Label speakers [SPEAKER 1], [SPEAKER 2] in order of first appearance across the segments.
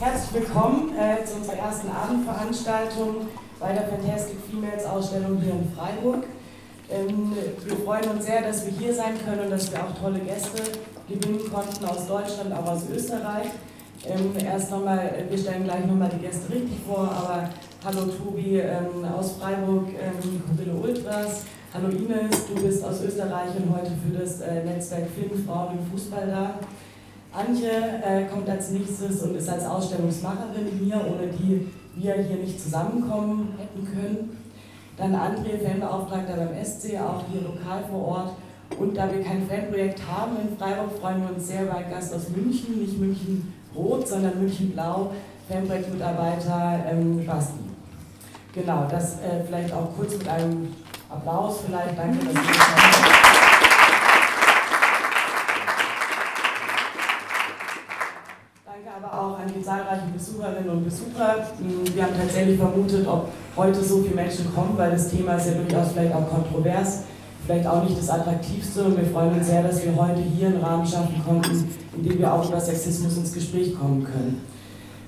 [SPEAKER 1] Herzlich willkommen äh, zu unserer ersten Abendveranstaltung bei der Fantastic Females Ausstellung hier in Freiburg. Ähm, wir freuen uns sehr, dass wir hier sein können und dass wir auch tolle Gäste gewinnen konnten aus Deutschland, auch aus Österreich. Ähm, erst nochmal, wir stellen gleich nochmal die Gäste richtig vor, aber hallo Tobi ähm, aus Freiburg, ähm, Ultras, hallo Ines, du bist aus Österreich und heute für das äh, Netzwerk Film, Frauen im Fußball da. Antje äh, kommt als nächstes und ist als Ausstellungsmacherin hier, ohne die wir hier nicht zusammenkommen hätten können. Dann André, Fanbeauftragter beim SC, auch hier lokal vor Ort. Und da wir kein Fanprojekt haben in Freiburg, freuen wir uns sehr über einen Gast aus München, nicht München Rot, sondern München Blau, Fanprojektmitarbeiter ähm, Basti. Genau, das äh, vielleicht auch kurz mit einem Applaus vielleicht. Danke, dass Sie zahlreichen Besucherinnen und Besucher. Wir haben tatsächlich vermutet, ob heute so viele Menschen kommen, weil das Thema ist ja durchaus vielleicht auch kontrovers, vielleicht auch nicht das Attraktivste. Und wir freuen uns sehr, dass wir heute hier einen Rahmen schaffen konnten, in dem wir auch über Sexismus ins Gespräch kommen können.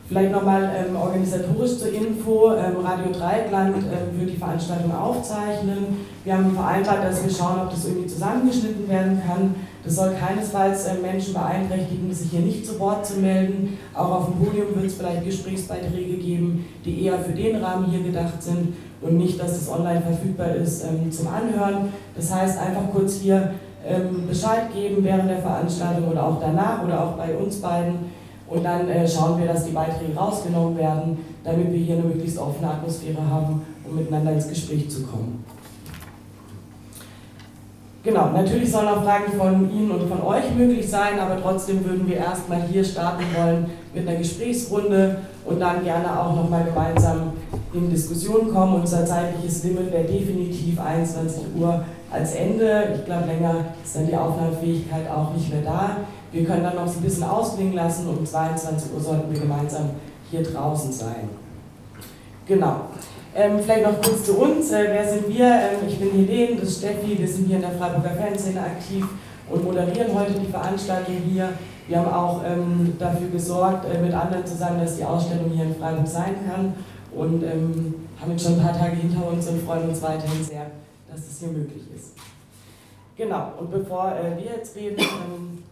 [SPEAKER 1] Vielleicht nochmal ähm, organisatorisch zur Info. Ähm, Radio Dreieckland ähm, wird die Veranstaltung aufzeichnen. Wir haben vereinbart, dass wir schauen, ob das irgendwie zusammengeschnitten werden kann. Das soll keinesfalls äh, Menschen beeinträchtigen, sich hier nicht zu Wort zu melden. Auch auf dem Podium wird es vielleicht Gesprächsbeiträge geben, die eher für den Rahmen hier gedacht sind und nicht, dass es online verfügbar ist ähm, zum Anhören. Das heißt, einfach kurz hier ähm, Bescheid geben während der Veranstaltung oder auch danach oder auch bei uns beiden und dann äh, schauen wir, dass die Beiträge rausgenommen werden, damit wir hier eine möglichst offene Atmosphäre haben, um miteinander ins Gespräch zu kommen. Genau, natürlich sollen auch Fragen von Ihnen und von euch möglich sein, aber trotzdem würden wir erstmal hier starten wollen mit einer Gesprächsrunde und dann gerne auch nochmal gemeinsam in Diskussion kommen. Unser zeitliches Limit wäre definitiv 21 Uhr als Ende. Ich glaube, länger ist dann die Aufnahmefähigkeit auch nicht mehr da. Wir können dann noch ein bisschen ausklingen lassen. Um 22 Uhr sollten wir gemeinsam hier draußen sein. Genau. Ähm, vielleicht noch kurz zu uns. Äh, wer sind wir? Ähm, ich bin Helene, das ist Steffi. Wir sind hier in der Freiburger Fanszene aktiv und moderieren heute die Veranstaltung hier. Wir haben auch ähm, dafür gesorgt, äh, mit anderen zusammen, dass die Ausstellung hier in Freiburg sein kann. Und ähm, haben jetzt schon ein paar Tage hinter uns und freuen uns weiterhin sehr, dass es hier möglich ist. Genau, und bevor äh, wir jetzt reden, ähm,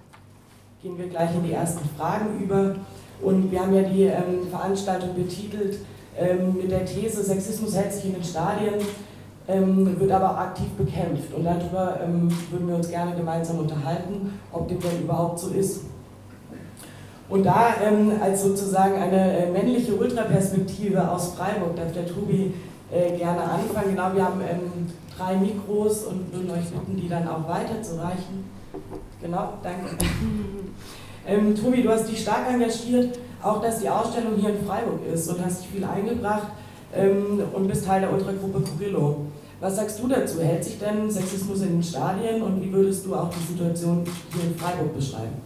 [SPEAKER 1] gehen wir gleich in die ersten Fragen über. Und wir haben ja die ähm, Veranstaltung betitelt ähm, mit der These, Sexismus hält sich in den Stadien, ähm, wird aber aktiv bekämpft. Und darüber ähm, würden wir uns gerne gemeinsam unterhalten, ob dem denn überhaupt so ist. Und da als sozusagen eine äh, männliche Ultraperspektive aus Freiburg darf der Tobi äh, gerne anfangen. Genau, wir haben drei Mikros und würden euch bitten, die dann auch weiterzureichen. Genau, danke. ähm, Tobi, du hast dich stark engagiert, auch dass die Ausstellung hier in Freiburg ist und hast dich viel eingebracht ähm, und bist Teil der Ultragruppe Curillo. Was sagst du dazu? Hält sich denn Sexismus in den Stadien und wie würdest du auch die Situation hier in Freiburg beschreiben?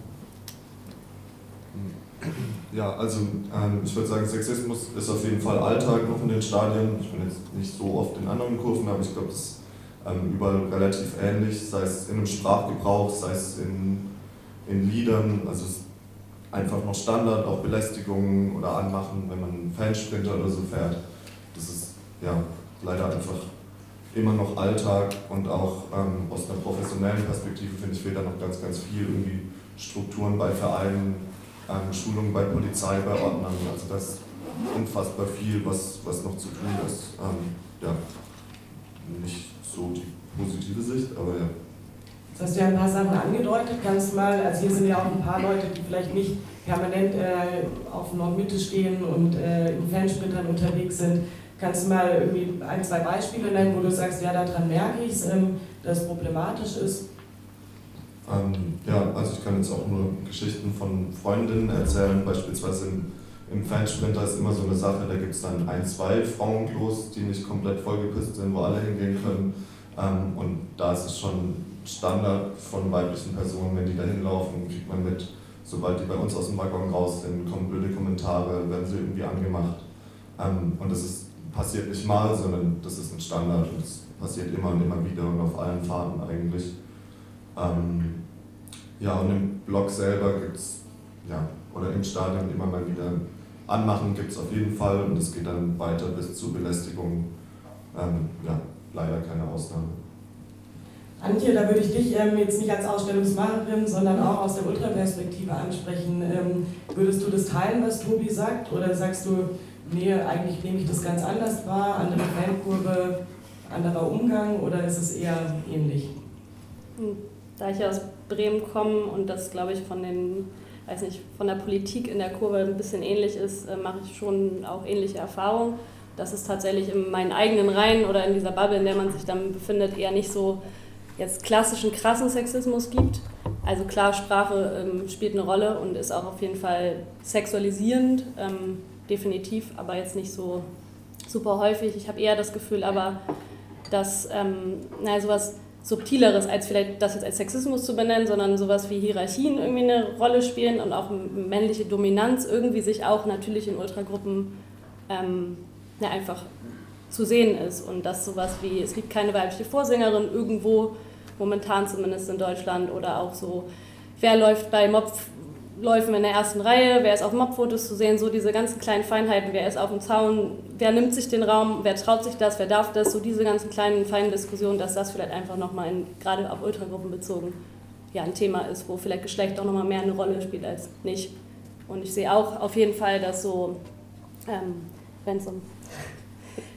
[SPEAKER 2] Ja, also ähm, ich würde sagen, Sexismus ist auf jeden Fall Alltag noch in den Stadien. Ich bin jetzt nicht so oft in anderen Kurven, aber ich glaube, es ähm, überall relativ ähnlich, sei es in einem Sprachgebrauch, sei es in, in Liedern, also es ist einfach noch Standard, auch Belästigungen oder Anmachen, wenn man einen Fansprinter oder so fährt. Das ist ja leider einfach immer noch Alltag und auch ähm, aus einer professionellen Perspektive finde ich fehlt da noch ganz, ganz viel, irgendwie Strukturen bei Vereinen, ähm, Schulungen bei Polizei, bei Ordnern, also das ist unfassbar viel, was, was noch zu tun ist. Ähm, ja, nicht so die positive Sicht, aber ja.
[SPEAKER 1] Jetzt hast du ja ein paar Sachen angedeutet. Kannst du mal, also hier sind ja auch ein paar Leute, die vielleicht nicht permanent äh, auf Nordmitte stehen und äh, in Fansprintern unterwegs sind. Kannst du mal irgendwie ein, zwei Beispiele nennen, wo du sagst, ja, daran merke ich es, ähm, dass es problematisch ist?
[SPEAKER 2] Ähm, ja, also ich kann jetzt auch nur Geschichten von Freundinnen erzählen, beispielsweise im, im Fansprinter ist immer so eine Sache, da gibt es dann ein, zwei Frauenklos, die nicht komplett vollgepisst sind, wo alle hingehen können. Ähm, und da ist es schon Standard von weiblichen Personen, wenn die da hinlaufen, kriegt man mit, sobald die bei uns aus dem Waggon raus sind, kommen blöde Kommentare, werden sie irgendwie angemacht. Ähm, und das ist, passiert nicht mal, sondern das ist ein Standard und das passiert immer und immer wieder und auf allen Fahrten eigentlich. Ähm, ja, und im Blog selber gibt es, ja, oder im Stadion immer mal wieder anmachen gibt es auf jeden Fall und es geht dann weiter bis zu Belästigung. Ähm, ja, leider keine Ausnahme.
[SPEAKER 1] Antje, da würde ich dich ähm, jetzt nicht als Ausstellungsmacherin, sondern auch aus der Ultraperspektive ansprechen. Ähm, würdest du das teilen, was Tobi sagt? Oder sagst du, nee, eigentlich nehme ich das ganz anders wahr, andere Fankurve, anderer Umgang oder ist es eher ähnlich?
[SPEAKER 3] Hm, da ich aus Bremen komme und das, glaube ich, von den weiß nicht, von der Politik in der Kurve ein bisschen ähnlich ist, äh, mache ich schon auch ähnliche Erfahrungen. Dass es tatsächlich in meinen eigenen Reihen oder in dieser Bubble, in der man sich dann befindet, eher nicht so jetzt klassischen krassen Sexismus gibt. Also klar, Sprache ähm, spielt eine Rolle und ist auch auf jeden Fall sexualisierend, ähm, definitiv, aber jetzt nicht so super häufig. Ich habe eher das Gefühl aber, dass ähm, naja, sowas Subtileres, als vielleicht das jetzt als Sexismus zu benennen, sondern sowas wie Hierarchien irgendwie eine Rolle spielen und auch männliche Dominanz irgendwie sich auch natürlich in Ultragruppen ähm, ja, einfach zu sehen ist. Und dass sowas wie, es gibt keine weibliche Vorsängerin irgendwo, momentan zumindest in Deutschland, oder auch so, wer läuft bei Mopf Läufen in der ersten Reihe, wer ist auf Mobfotos zu sehen, so diese ganzen kleinen Feinheiten, wer ist auf dem Zaun, wer nimmt sich den Raum, wer traut sich das, wer darf das, so diese ganzen kleinen feinen Diskussionen, dass das vielleicht einfach nochmal gerade auf Ultragruppen bezogen ja, ein Thema ist, wo vielleicht Geschlecht auch nochmal mehr eine Rolle spielt als nicht. Und ich sehe auch auf jeden Fall, dass so, ähm, wenn es um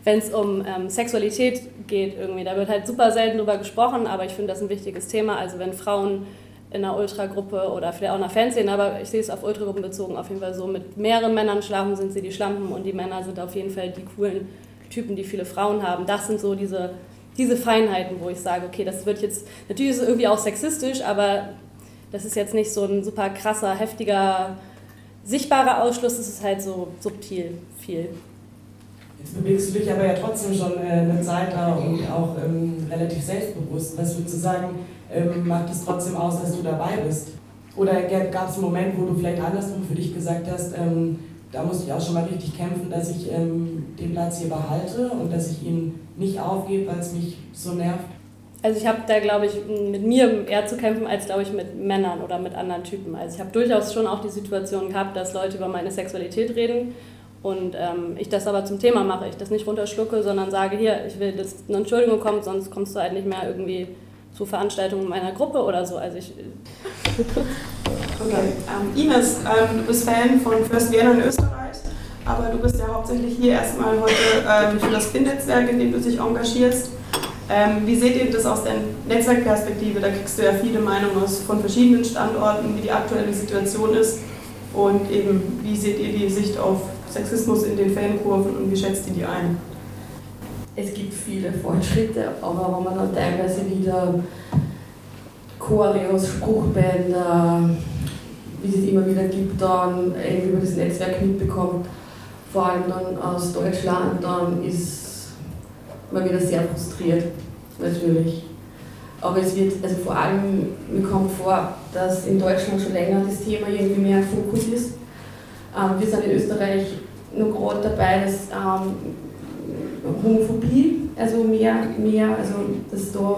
[SPEAKER 3] wenn es um ähm, Sexualität geht, irgendwie, da wird halt super selten drüber gesprochen, aber ich finde das ein wichtiges Thema. Also wenn Frauen in einer Ultragruppe oder vielleicht auch in einer Fanszene, aber ich sehe es auf Ultragruppen bezogen auf jeden Fall so, mit mehreren Männern schlafen sind sie die Schlampen und die Männer sind auf jeden Fall die coolen Typen, die viele Frauen haben. Das sind so diese, diese Feinheiten, wo ich sage, okay, das wird jetzt, natürlich ist es irgendwie auch sexistisch, aber das ist jetzt nicht so ein super krasser, heftiger, sichtbarer Ausschluss, es ist halt so subtil viel.
[SPEAKER 1] Jetzt bewegst du dich aber ja trotzdem schon äh, eine Zeit da und auch ähm, relativ selbstbewusst. Was würdest du sagen, ähm, macht es trotzdem aus, dass du dabei bist? Oder gab es einen Moment, wo du vielleicht andersrum für dich gesagt hast, ähm, da musste ich auch schon mal richtig kämpfen, dass ich ähm, den Platz hier behalte und dass ich ihn nicht aufgebe, weil es mich so nervt?
[SPEAKER 3] Also ich habe da, glaube ich, mit mir eher zu kämpfen, als, glaube ich, mit Männern oder mit anderen Typen. Also ich habe durchaus schon auch die Situation gehabt, dass Leute über meine Sexualität reden und ähm, ich das aber zum Thema mache. Ich das nicht runterschlucke, sondern sage, hier, ich will, dass eine Entschuldigung kommt, sonst kommst du halt nicht mehr irgendwie zu Veranstaltungen meiner Gruppe oder so. Also ich.
[SPEAKER 4] Okay, ähm, Ines, ähm, du bist Fan von First Vienna in Österreich, aber du bist ja hauptsächlich hier erstmal heute ähm, für das FIN-Netzwerk, in dem du dich engagierst. Ähm, wie seht ihr das aus der Netzwerkperspektive? Da kriegst du ja viele Meinungen aus, von verschiedenen Standorten, wie die aktuelle Situation ist und eben, wie seht ihr die Sicht auf Sexismus in den Fankurven und wie schätzt ihr die ein?
[SPEAKER 5] es gibt viele Fortschritte, aber wenn man dann teilweise wieder Choreos, Spruchbänder, wie es immer wieder gibt, dann irgendwie über das Netzwerk mitbekommt, vor allem dann aus Deutschland, dann ist man wieder sehr frustriert, natürlich. Aber es wird, also vor allem, mir kommt vor, dass in Deutschland schon länger das Thema irgendwie mehr im Fokus ist. Ähm, wir sind in Österreich nur gerade dabei, dass ähm, Homophobie, also mehr, mehr also dass, da,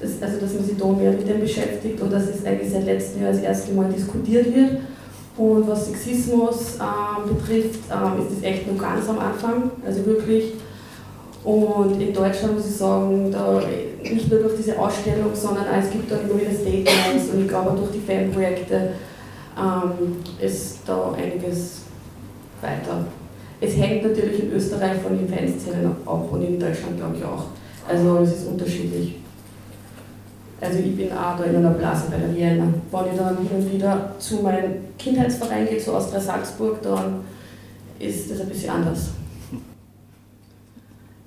[SPEAKER 5] dass, also dass man sich da mehr mit dem beschäftigt und dass es eigentlich seit letztem Jahr das erste Mal diskutiert wird. Und was Sexismus ähm, betrifft, ähm, ist das echt noch ganz am Anfang, also wirklich. Und in Deutschland muss ich sagen, da nicht nur durch diese Ausstellung, sondern es gibt auch immer wieder Statements und ich glaube auch durch die Fanprojekte ist da einiges weiter es hängt natürlich in Österreich von den Fanszenen ab und in Deutschland glaube ich auch. Also es ist unterschiedlich. Also ich bin auch da in einer Blase bei der Vienna. Wenn ich dann hin und wieder zu meinem Kindheitsverein gehe, zu Austria Salzburg, dann ist das ein bisschen anders.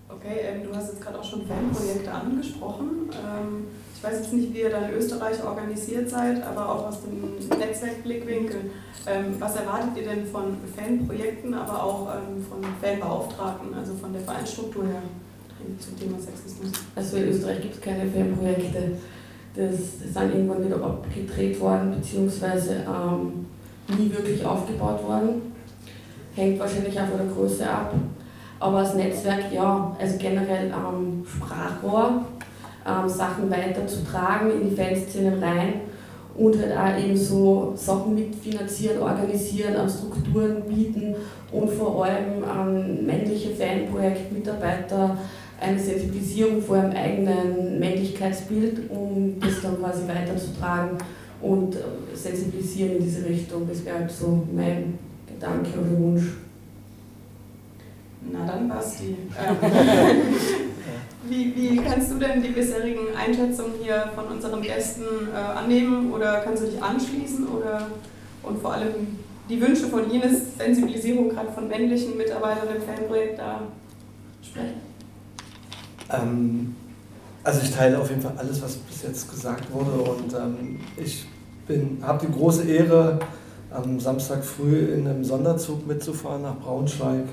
[SPEAKER 4] Okay, ähm, du hast jetzt gerade auch schon Fanprojekte angesprochen. Ähm, ich weiß jetzt nicht, wie ihr da in Österreich organisiert seid, aber auch aus dem Netzwerkblickwinkel. Ähm, was erwartet ihr denn von Fanprojekten, aber auch ähm, von Fanbeauftragten, also von der Vereinsstruktur her zum Thema Sexismus?
[SPEAKER 5] Also in Österreich gibt es keine Fanprojekte. Das, das sind irgendwann wieder abgedreht worden, beziehungsweise ähm, nie wirklich aufgebaut worden. Hängt wahrscheinlich auch von der Größe ab. Aber als Netzwerk, ja, also generell ähm, Sprachrohr, ähm, Sachen weiterzutragen in die Fanszenen rein und halt auch eben so Sachen mitfinanzieren, organisieren, an Strukturen bieten und vor allem an männliche Fanprojektmitarbeiter eine Sensibilisierung vor ihrem eigenen Männlichkeitsbild, um das dann quasi weiterzutragen und äh, sensibilisieren in diese Richtung. Das wäre halt so mein Gedanke oder Wunsch.
[SPEAKER 4] Na dann, Basti. Wie, wie kannst du denn die bisherigen Einschätzungen hier von unseren Gästen äh, annehmen oder kannst du dich anschließen? Oder, und vor allem die Wünsche von Ines, Sensibilisierung gerade von männlichen Mitarbeitern im Fanprojekt da sprechen?
[SPEAKER 6] Ähm, also ich teile auf jeden Fall alles, was bis jetzt gesagt wurde und ähm, ich habe die große Ehre, am Samstag früh in einem Sonderzug mitzufahren nach Braunschweig.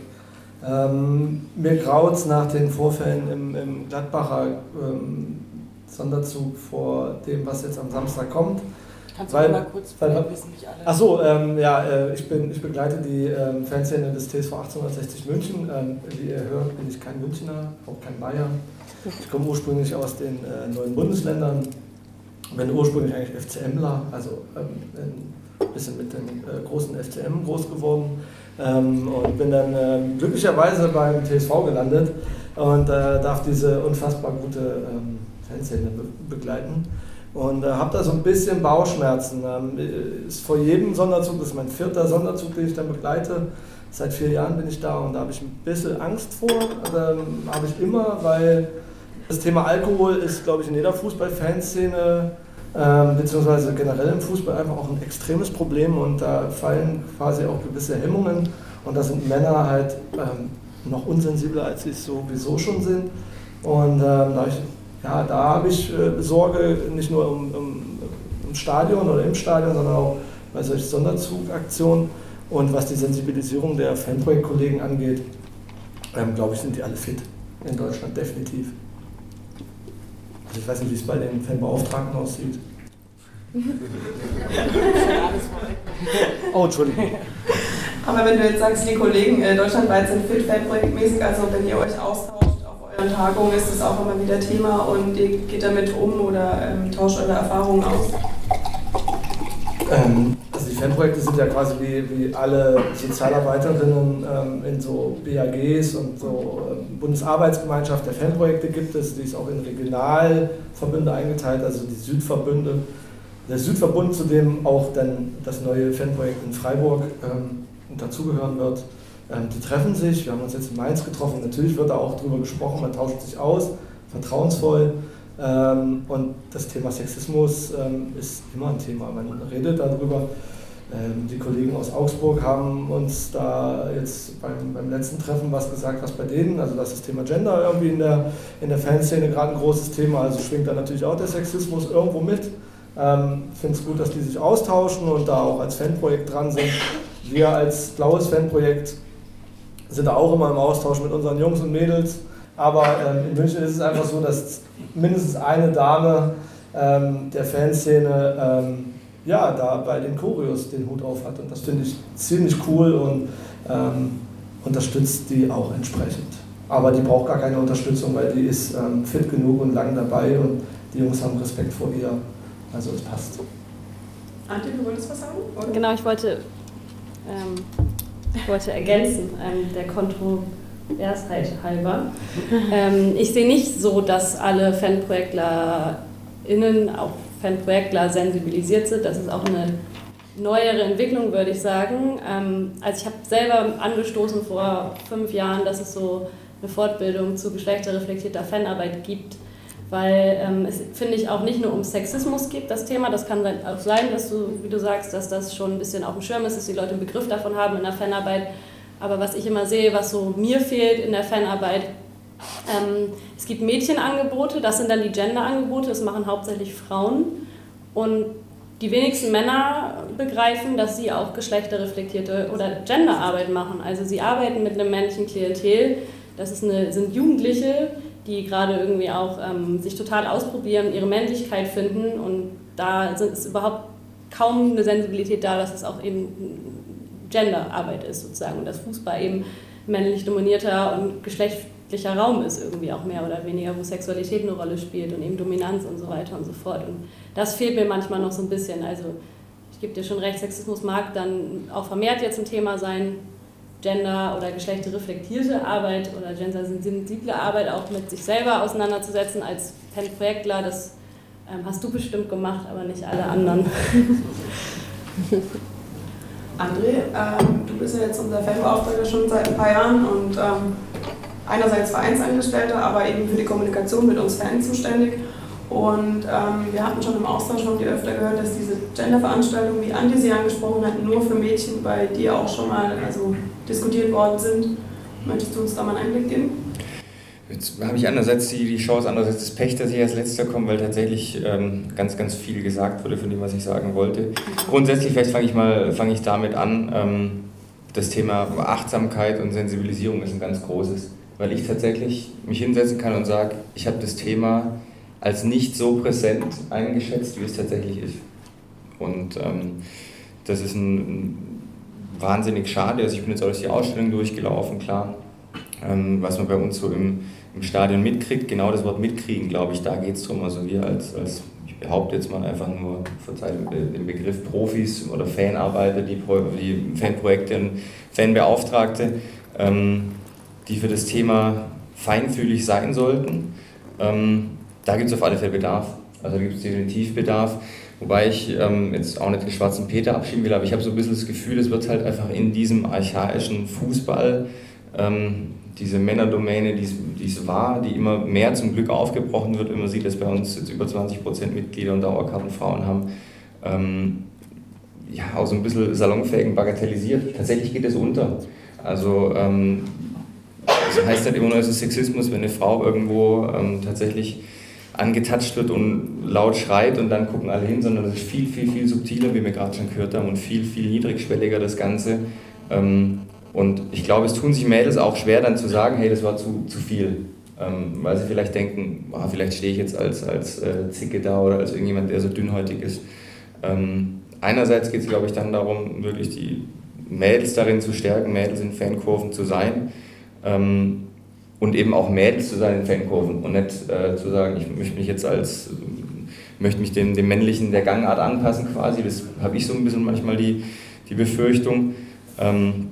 [SPEAKER 6] Ähm, mir graut es nach den Vorfällen im, im Gladbacher ähm, Sonderzug vor dem, was jetzt am Samstag kommt.
[SPEAKER 1] Kannst du weil, mal kurz weil, wissen nicht alle.
[SPEAKER 6] Achso, ähm, ja, äh, ich, bin, ich begleite die ähm, Fanszene des TSV 1860 München. Ähm, wie ihr hört, bin ich kein Münchner, auch kein Bayer. Ich komme ursprünglich aus den äh, neuen Bundesländern. Bin ursprünglich eigentlich FCMler, also ähm, ein bisschen mit dem äh, großen FCM groß geworden. Ähm, und bin dann äh, glücklicherweise beim TSV gelandet und äh, darf diese unfassbar gute ähm, Fanszene be begleiten und äh, habe da so ein bisschen Bauchschmerzen. Ähm, ist vor jedem Sonderzug, das ist mein vierter Sonderzug, den ich dann begleite. Seit vier Jahren bin ich da und da habe ich ein bisschen Angst vor. Ähm, habe ich immer, weil das Thema Alkohol ist, glaube ich, in jeder Fußballfanszene ähm, beziehungsweise generell im Fußball einfach auch ein extremes Problem und da fallen quasi auch gewisse Hemmungen und da sind Männer halt ähm, noch unsensibler, als sie es sowieso schon sind. Und ähm, da ja, da habe ich äh, Sorge nicht nur um, um, im Stadion oder im Stadion, sondern auch bei solchen Sonderzugaktionen. Und was die Sensibilisierung der Fanprojektkollegen angeht, ähm, glaube ich, sind die alle fit in Deutschland, definitiv. Also ich weiß nicht, wie es bei den Fanbeauftragten aussieht. Oh, Entschuldigung.
[SPEAKER 4] Aber wenn du jetzt sagst, die Kollegen äh, deutschlandweit sind fit, fanprojektmäßig, also wenn ihr euch austauscht, euren Tagungen ist das auch immer wieder Thema und ihr geht damit um oder ähm, tauscht eure Erfahrungen aus?
[SPEAKER 6] Ähm, also die Fanprojekte sind ja quasi wie, wie alle Sozialarbeiterinnen ähm, in so BAGs und so ähm, Bundesarbeitsgemeinschaft der Fanprojekte gibt es, die ist auch in Regionalverbünde eingeteilt, also die Südverbünde. Der Südverbund, zu dem auch dann das neue Fanprojekt in Freiburg ähm, dazugehören wird, ähm, die treffen sich, wir haben uns jetzt in Mainz getroffen, natürlich wird da auch drüber gesprochen, man tauscht sich aus, vertrauensvoll. Ähm, und das Thema Sexismus ähm, ist immer ein Thema, man redet darüber. Die Kollegen aus Augsburg haben uns da jetzt beim, beim letzten Treffen was gesagt, was bei denen, also das, das Thema Gender irgendwie in der, in der Fanszene gerade ein großes Thema, also schwingt da natürlich auch der Sexismus irgendwo mit. Ähm, finde es gut, dass die sich austauschen und da auch als Fanprojekt dran sind. Wir als blaues Fanprojekt sind da auch immer im Austausch mit unseren Jungs und Mädels. Aber ähm, in München ist es einfach so, dass mindestens eine Dame ähm, der Fanszene ähm, ja, da bei den Choreos den Hut auf hat. Und das finde ich ziemlich cool und ähm, unterstützt die auch entsprechend. Aber die braucht gar keine Unterstützung, weil die ist ähm, fit genug und lang dabei und die Jungs haben Respekt vor ihr. Also es passt.
[SPEAKER 4] Antje, du wolltest was sagen?
[SPEAKER 3] Oder? Genau, ich wollte ähm, ich wollte ergänzen, ähm, der Kontroversheit halber. Ähm, ich sehe nicht so, dass alle FanprojektlerInnen, auch Fanprojektler sensibilisiert sind. Das ist auch eine neuere Entwicklung, würde ich sagen. Ähm, also ich habe selber angestoßen vor fünf Jahren, dass es so eine Fortbildung zu geschlechterreflektierter Fanarbeit gibt weil ähm, es, finde ich, auch nicht nur um Sexismus geht, das Thema. Das kann auch sein, dass du, wie du sagst, dass das schon ein bisschen auf dem Schirm ist, dass die Leute einen Begriff davon haben in der Fanarbeit. Aber was ich immer sehe, was so mir fehlt in der Fanarbeit, ähm, es gibt Mädchenangebote, das sind dann die Genderangebote, das machen hauptsächlich Frauen. Und die wenigsten Männer begreifen, dass sie auch geschlechterreflektierte oder Genderarbeit machen. Also sie arbeiten mit einem männlichen Klientel. Das ist eine, sind Jugendliche, die gerade irgendwie auch ähm, sich total ausprobieren, ihre Männlichkeit finden und da ist überhaupt kaum eine Sensibilität da, dass es auch eben Genderarbeit ist sozusagen und dass Fußball eben männlich dominierter und geschlechtlicher Raum ist irgendwie auch mehr oder weniger, wo Sexualität eine Rolle spielt und eben Dominanz und so weiter und so fort. Und das fehlt mir manchmal noch so ein bisschen. Also ich gebe dir schon recht, Sexismus mag dann auch vermehrt jetzt ein Thema sein, Gender- oder geschlechterreflektierte Arbeit oder gendersensible Arbeit auch mit sich selber auseinanderzusetzen als Projektler. Das ähm, hast du bestimmt gemacht, aber nicht alle anderen.
[SPEAKER 4] André, ähm, du bist ja jetzt unser Fanbeauftragter schon seit ein paar Jahren und ähm, einerseits Vereinsangestellter, aber eben für die Kommunikation mit uns Fans zuständig. Und ähm, wir hatten schon im Austausch schon die öfter gehört, dass diese Gender-Veranstaltungen, wie Andi sie angesprochen hat, nur für Mädchen bei dir auch schon mal also, diskutiert worden sind. Möchtest du uns da mal einen Einblick geben?
[SPEAKER 7] Jetzt habe ich einerseits die, die Chance, andererseits das Pech, dass ich als letzter komme, weil tatsächlich ähm, ganz, ganz viel gesagt wurde von dem, was ich sagen wollte. Grundsätzlich, vielleicht fange ich mal ich damit an. Ähm, das Thema Achtsamkeit und Sensibilisierung ist ein ganz großes, weil ich tatsächlich mich hinsetzen kann und sage, ich habe das Thema als nicht so präsent eingeschätzt, wie es tatsächlich ist. Und ähm, das ist ein, ein, wahnsinnig schade. Also ich bin jetzt auch durch die Ausstellung durchgelaufen, klar. Ähm, was man bei uns so im, im Stadion mitkriegt, genau das Wort mitkriegen, glaube ich, da geht es darum. Also wir als, als, ich behaupte jetzt mal einfach nur, verzeiht den Begriff Profis oder Fanarbeiter, die, die Fanprojekte und Fanbeauftragte, ähm, die für das Thema feinfühlig sein sollten. Ähm, da gibt es auf alle Fälle Bedarf. Also da gibt es definitiv Bedarf. Wobei ich ähm, jetzt auch nicht den schwarzen Peter abschieben will, aber ich habe so ein bisschen das Gefühl, es wird halt einfach in diesem archaischen Fußball, ähm, diese Männerdomäne, die es war, die immer mehr zum Glück aufgebrochen wird, wenn man sieht, dass bei uns jetzt über 20 Prozent Mitglieder und Dauerkartenfrauen haben, ähm, ja, auch so ein bisschen salonfähigen bagatellisiert. Tatsächlich geht es unter. Also ähm, das heißt halt immer nur, es ist Sexismus, wenn eine Frau irgendwo ähm, tatsächlich angetatscht wird und laut schreit und dann gucken alle hin, sondern das ist viel, viel, viel subtiler, wie wir gerade schon gehört haben, und viel, viel niedrigschwelliger das Ganze. Ähm, und ich glaube, es tun sich Mädels auch schwer, dann zu sagen, hey, das war zu, zu viel. Ähm, weil sie vielleicht denken, oh, vielleicht stehe ich jetzt als, als äh, Zicke da oder als irgendjemand, der so dünnhäutig ist. Ähm, einerseits geht es, glaube ich, dann darum, wirklich die Mädels darin zu stärken, Mädels in Fankurven zu sein und eben auch Mädels zu sein in Fankurven und nicht äh, zu sagen, ich möchte mich jetzt als, möchte mich dem, dem männlichen der Gangart anpassen quasi. Das habe ich so ein bisschen manchmal die, die Befürchtung. Ähm,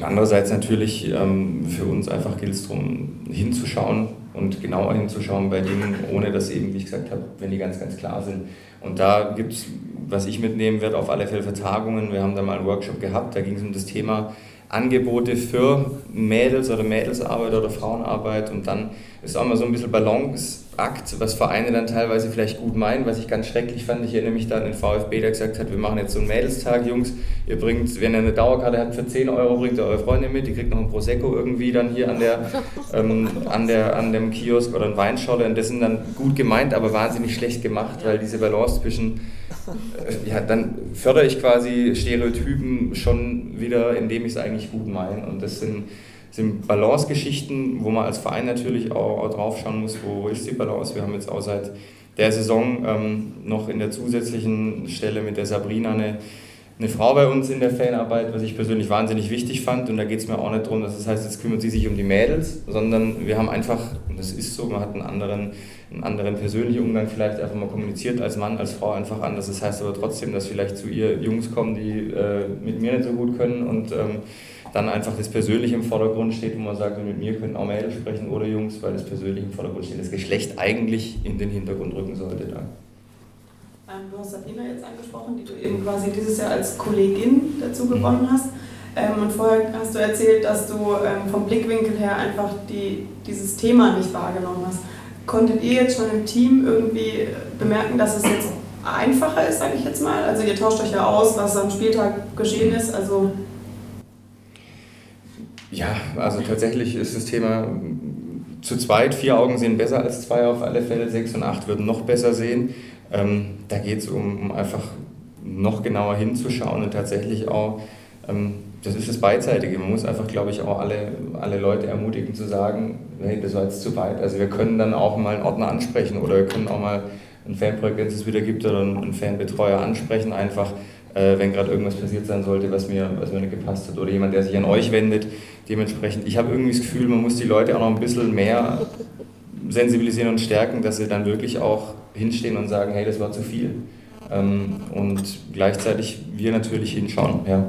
[SPEAKER 7] andererseits natürlich ähm, für uns einfach gilt es darum, hinzuschauen und genauer hinzuschauen bei Dingen, ohne dass eben, wie ich gesagt habe, wenn die ganz, ganz klar sind. Und da gibt es, was ich mitnehmen werde, auf alle Fälle Vertagungen. Wir haben da mal einen Workshop gehabt, da ging es um das Thema Angebote für Mädels oder Mädelsarbeit oder Frauenarbeit und dann ist auch immer so ein bisschen Balanceakt, was Vereine dann teilweise vielleicht gut meinen, was ich ganz schrecklich fand. Ich erinnere mich da an den VfB, der gesagt hat, wir machen jetzt so einen Mädelstag, Jungs, ihr bringt, wenn ihr eine Dauerkarte habt für 10 Euro, bringt ihr eure Freunde mit, die kriegt noch ein Prosecco irgendwie dann hier an, der, ähm, an, der, an dem Kiosk oder ein Weinscholle. Und das sind dann gut gemeint, aber wahnsinnig schlecht gemacht, weil diese Balance zwischen äh, ja, dann fördere ich quasi Stereotypen schon wieder, indem ich es eigentlich gut meine. Und das sind, sind Balance-Geschichten, wo man als Verein natürlich auch, auch drauf schauen muss, wo ist die Balance. Wir haben jetzt auch seit der Saison ähm, noch in der zusätzlichen Stelle mit der Sabrina eine eine Frau bei uns in der Fanarbeit, was ich persönlich wahnsinnig wichtig fand. Und da geht es mir auch nicht darum, dass das heißt, jetzt kümmert sie sich um die Mädels, sondern wir haben einfach, und das ist so, man hat einen anderen, einen anderen persönlichen Umgang vielleicht einfach mal kommuniziert als Mann, als Frau einfach anders. Das heißt aber trotzdem, dass vielleicht zu ihr Jungs kommen, die äh, mit mir nicht so gut können und ähm, dann einfach das Persönliche im Vordergrund steht, wo man sagt, mit mir können auch Mädels sprechen oder Jungs, weil das Persönliche im Vordergrund steht. Das Geschlecht eigentlich in den Hintergrund rücken sollte da.
[SPEAKER 4] Ähm, du hast Sabina jetzt angesprochen, die du eben quasi dieses Jahr als Kollegin dazu mhm. gewonnen hast. Ähm, und vorher hast du erzählt, dass du ähm, vom Blickwinkel her einfach die, dieses Thema nicht wahrgenommen hast. Konntet ihr jetzt schon im Team irgendwie bemerken, dass es jetzt einfacher ist, sage ich jetzt mal? Also ihr tauscht euch ja aus, was am Spieltag geschehen ist. Also
[SPEAKER 7] ja, also tatsächlich ist das Thema zu zweit, vier Augen sehen besser als zwei auf alle Fälle, sechs und acht würden noch besser sehen. Ähm, da geht es um, um, einfach noch genauer hinzuschauen und tatsächlich auch, ähm, das ist das Beidseitige. Man muss einfach, glaube ich, auch alle, alle Leute ermutigen zu sagen, hey, das war jetzt zu weit. Also wir können dann auch mal einen Ordner ansprechen oder wir können auch mal ein Fanprojekt, wenn es es wieder gibt, oder einen Fanbetreuer ansprechen, einfach äh, wenn gerade irgendwas passiert sein sollte, was mir, was mir nicht gepasst hat. Oder jemand, der sich an euch wendet. Dementsprechend, ich habe irgendwie das Gefühl, man muss die Leute auch noch ein bisschen mehr sensibilisieren und stärken, dass sie dann wirklich auch hinstehen und sagen, hey, das war zu viel. Ähm, und gleichzeitig wir natürlich hinschauen. Ja.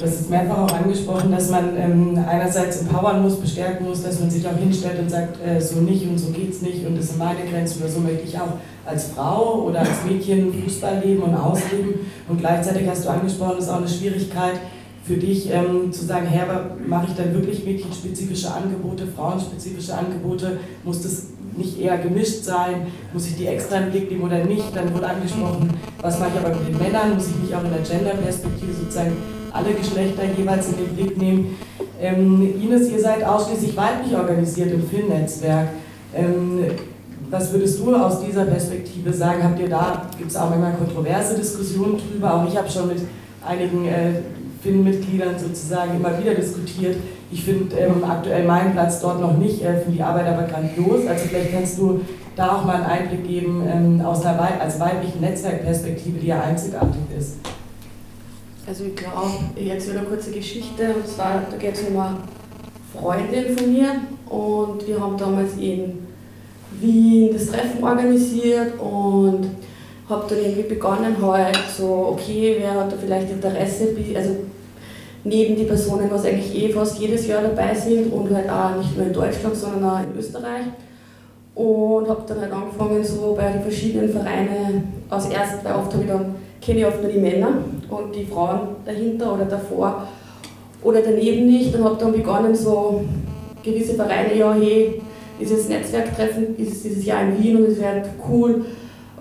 [SPEAKER 1] Hast es mehrfach auch angesprochen, dass man ähm, einerseits empowern muss, bestärken muss, dass man sich auch hinstellt und sagt, äh, so nicht und so geht's nicht und das sind meine Grenzen oder so möchte ich auch als Frau oder als Mädchen Fußball leben und ausleben. Und gleichzeitig hast du angesprochen, das ist auch eine Schwierigkeit für dich ähm, zu sagen, hey, aber mache ich dann wirklich mädchenspezifische Angebote, frauenspezifische Angebote, muss das nicht eher gemischt sein, muss ich die extra im Blick nehmen oder nicht? Dann wurde angesprochen, was mache ich aber mit den Männern, muss ich nicht auch in der Gender-Perspektive sozusagen alle Geschlechter jeweils in den Blick nehmen. Ähm, Ines, ihr seid ausschließlich weiblich organisiert im Filmnetzwerk. Ähm, was würdest du aus dieser Perspektive sagen? Habt ihr da, gibt es auch manchmal kontroverse Diskussionen drüber? Auch ich habe schon mit einigen äh, FIN-Mitgliedern sozusagen immer wieder diskutiert. Ich finde ähm, aktuell meinen Platz dort noch nicht, äh, finde die Arbeit aber grandios. Also vielleicht kannst du da auch mal einen Einblick geben ähm, aus einer Wei als weiblichen Netzwerkperspektive, die ja einzigartig ist.
[SPEAKER 5] Also ich glaube, jetzt wieder eine kurze Geschichte. Und zwar, da geht es um eine Freundin von mir und wir haben damals in Wien das Treffen organisiert und habe dann irgendwie begonnen halt so, okay, wer hat da vielleicht Interesse, also neben die Personen, was eigentlich eh fast jedes Jahr dabei sind und halt auch nicht nur in Deutschland, sondern auch in Österreich. Und habe dann halt angefangen so bei den verschiedenen Vereinen, als erstes, weil oft habe ich dann kenne ich oft nur die Männer und die Frauen dahinter oder davor oder daneben nicht und habe dann begonnen, so gewisse Vereine, ja, hey, dieses Netzwerktreffen ist dieses Jahr in Wien und es wäre halt cool,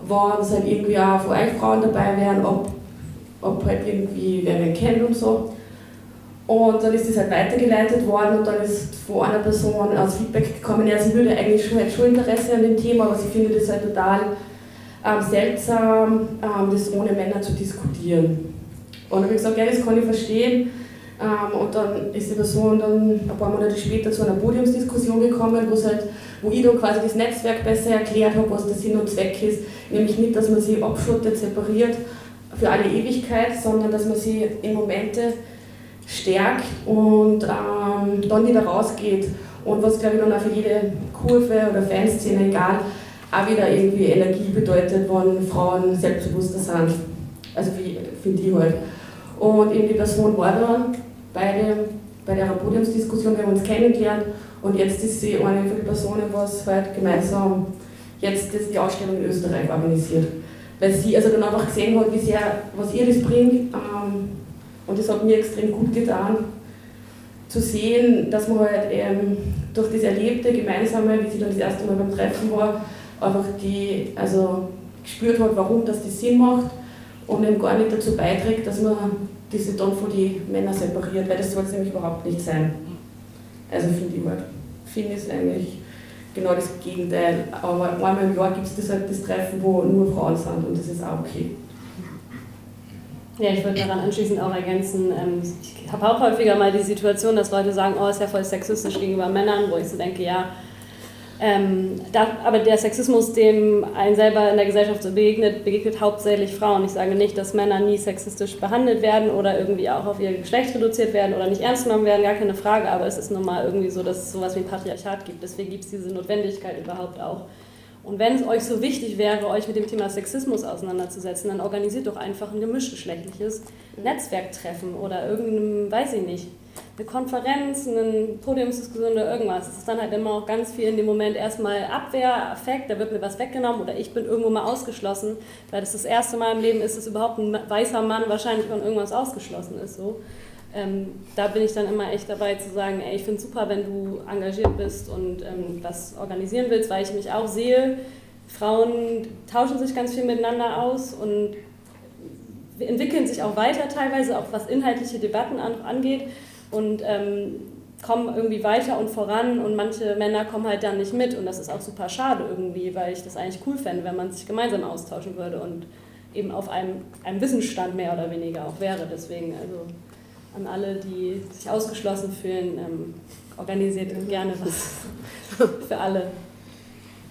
[SPEAKER 5] wenn es halt irgendwie auch von euch Frauen dabei wären, ob, ob halt irgendwie wer wen kennt und so. Und dann ist das halt weitergeleitet worden und dann ist von einer Person als Feedback gekommen, ja, sie würde eigentlich schon, schon Interesse an dem Thema, aber sie findet es halt total ähm, seltsam, ähm, das ohne Männer zu diskutieren. Und dann habe ich gesagt, ja, das kann ich verstehen. Ähm, und dann ist die Person dann ein paar Monate später zu einer Podiumsdiskussion gekommen, wo, halt, wo ich dann quasi das Netzwerk besser erklärt habe, was der Sinn und Zweck ist. Nämlich nicht, dass man sie abschottet, separiert für alle Ewigkeit, sondern dass man sie in Momente stärkt und ähm, dann wieder rausgeht. Und was, glaube ich, dann auch für jede Kurve oder Fanszene, egal, auch wieder irgendwie Energie bedeutet, wenn Frauen selbstbewusster sind. Also finde ich halt. Und eben die Person war da bei, dem, bei der Podiumsdiskussion, wir haben uns kennengelernt und jetzt ist sie eine von den Personen, was halt gemeinsam jetzt das die Ausstellung in Österreich organisiert. Weil sie also dann einfach gesehen hat, wie sehr, was ihr das bringt. Ähm, und das hat mir extrem gut getan, zu sehen, dass man halt ähm, durch das Erlebte, Gemeinsame, wie sie dann das erste Mal beim Treffen war, einfach die, also gespürt hat, warum das, das Sinn macht und eben gar nicht dazu beiträgt, dass man diese dann von den Männern separiert, weil das soll es nämlich überhaupt nicht sein. Also finde ich halt, finde es eigentlich genau das Gegenteil. Aber einmal im Jahr gibt es das halt das Treffen, wo nur Frauen sind und das ist auch okay.
[SPEAKER 3] Ja, ich würde daran anschließend auch ergänzen, ähm, ich habe auch häufiger mal die Situation, dass Leute sagen, oh, ist ja voll sexistisch gegenüber Männern, wo ich so denke, ja, ähm, da, aber der Sexismus, dem ein selber in der Gesellschaft so begegnet, begegnet hauptsächlich Frauen. Ich sage nicht, dass Männer nie sexistisch behandelt werden oder irgendwie auch auf ihr Geschlecht reduziert werden oder nicht ernst genommen werden, gar keine Frage, aber es ist nun mal irgendwie so, dass es sowas wie ein Patriarchat gibt. Deswegen gibt es diese Notwendigkeit überhaupt auch. Und wenn es euch so wichtig wäre, euch mit dem Thema Sexismus auseinanderzusetzen, dann organisiert doch einfach ein gemischgeschlechtliches Netzwerktreffen oder irgendeinem, weiß ich nicht, eine Konferenz, eine Podiumsdiskussion oder irgendwas. Es ist dann halt immer auch ganz viel in dem Moment erstmal Abwehreffekt, da wird mir was weggenommen oder ich bin irgendwo mal ausgeschlossen, weil das das erste Mal im Leben ist, dass überhaupt ein weißer Mann wahrscheinlich von irgendwas ausgeschlossen ist. So. Ähm, da bin ich dann immer echt dabei zu sagen, ey, ich finde es super, wenn du engagiert bist und ähm, was organisieren willst, weil ich mich auch sehe, Frauen tauschen sich ganz viel miteinander aus und entwickeln sich auch weiter teilweise, auch was inhaltliche Debatten an, angeht und ähm, kommen irgendwie weiter und voran und manche Männer kommen halt dann nicht mit und das ist auch super schade irgendwie, weil ich das eigentlich cool fände, wenn man sich gemeinsam austauschen würde und eben auf einem, einem Wissensstand mehr oder weniger auch wäre. Deswegen also an alle, die sich ausgeschlossen fühlen, ähm, organisiert gerne was für alle.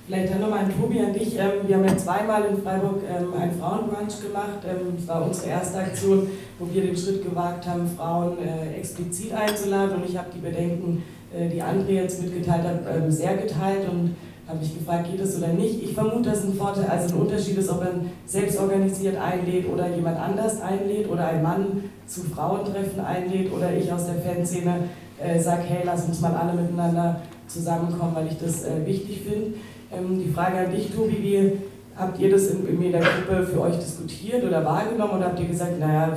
[SPEAKER 1] Vielleicht dann nochmal an Tobi, an dich. Ähm, wir haben ja zweimal in Freiburg ähm, einen Frauenbrunch gemacht. Ähm, das war unsere erste Aktion, wo wir den Schritt gewagt haben, Frauen äh, explizit einzuladen. Und ich habe die Bedenken, äh, die André jetzt mitgeteilt hat, sehr geteilt und habe mich gefragt, geht es oder nicht. Ich vermute, dass ein Vorteil, also ein Unterschied ist, ob man selbst organisiert einlädt oder jemand anders einlädt oder ein Mann zu Frauentreffen einlädt oder ich aus der Fanszene äh, sage, hey, lass uns mal alle miteinander zusammenkommen, weil ich das äh, wichtig finde. Ähm, die Frage an dich, Tobi, wie habt ihr das in, in der Gruppe für euch diskutiert oder wahrgenommen oder habt ihr gesagt, naja,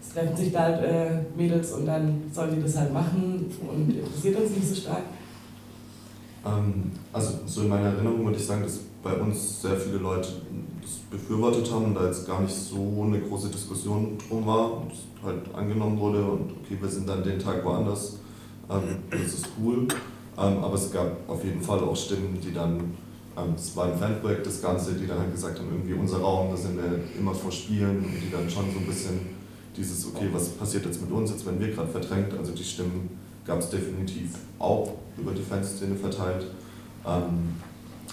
[SPEAKER 1] es treffen sich da halt äh, Mädels und dann sollen die das halt machen und interessiert uns nicht so stark?
[SPEAKER 2] Ähm, also so in meiner Erinnerung würde ich sagen, dass bei uns sehr viele Leute das befürwortet haben da jetzt gar nicht so eine große Diskussion drum war und es halt angenommen wurde und okay, wir sind dann den Tag woanders, ähm, das ist cool. Ähm, aber es gab auf jeden Fall auch Stimmen, die dann es war ein Fanprojekt, das Ganze, die dann halt gesagt haben, irgendwie unser Raum, da sind wir immer vor Spielen und die dann schon so ein bisschen dieses, okay, was passiert jetzt mit uns, jetzt werden wir gerade verdrängt, also die Stimmen gab es definitiv auch über die Fanszene verteilt. Ähm,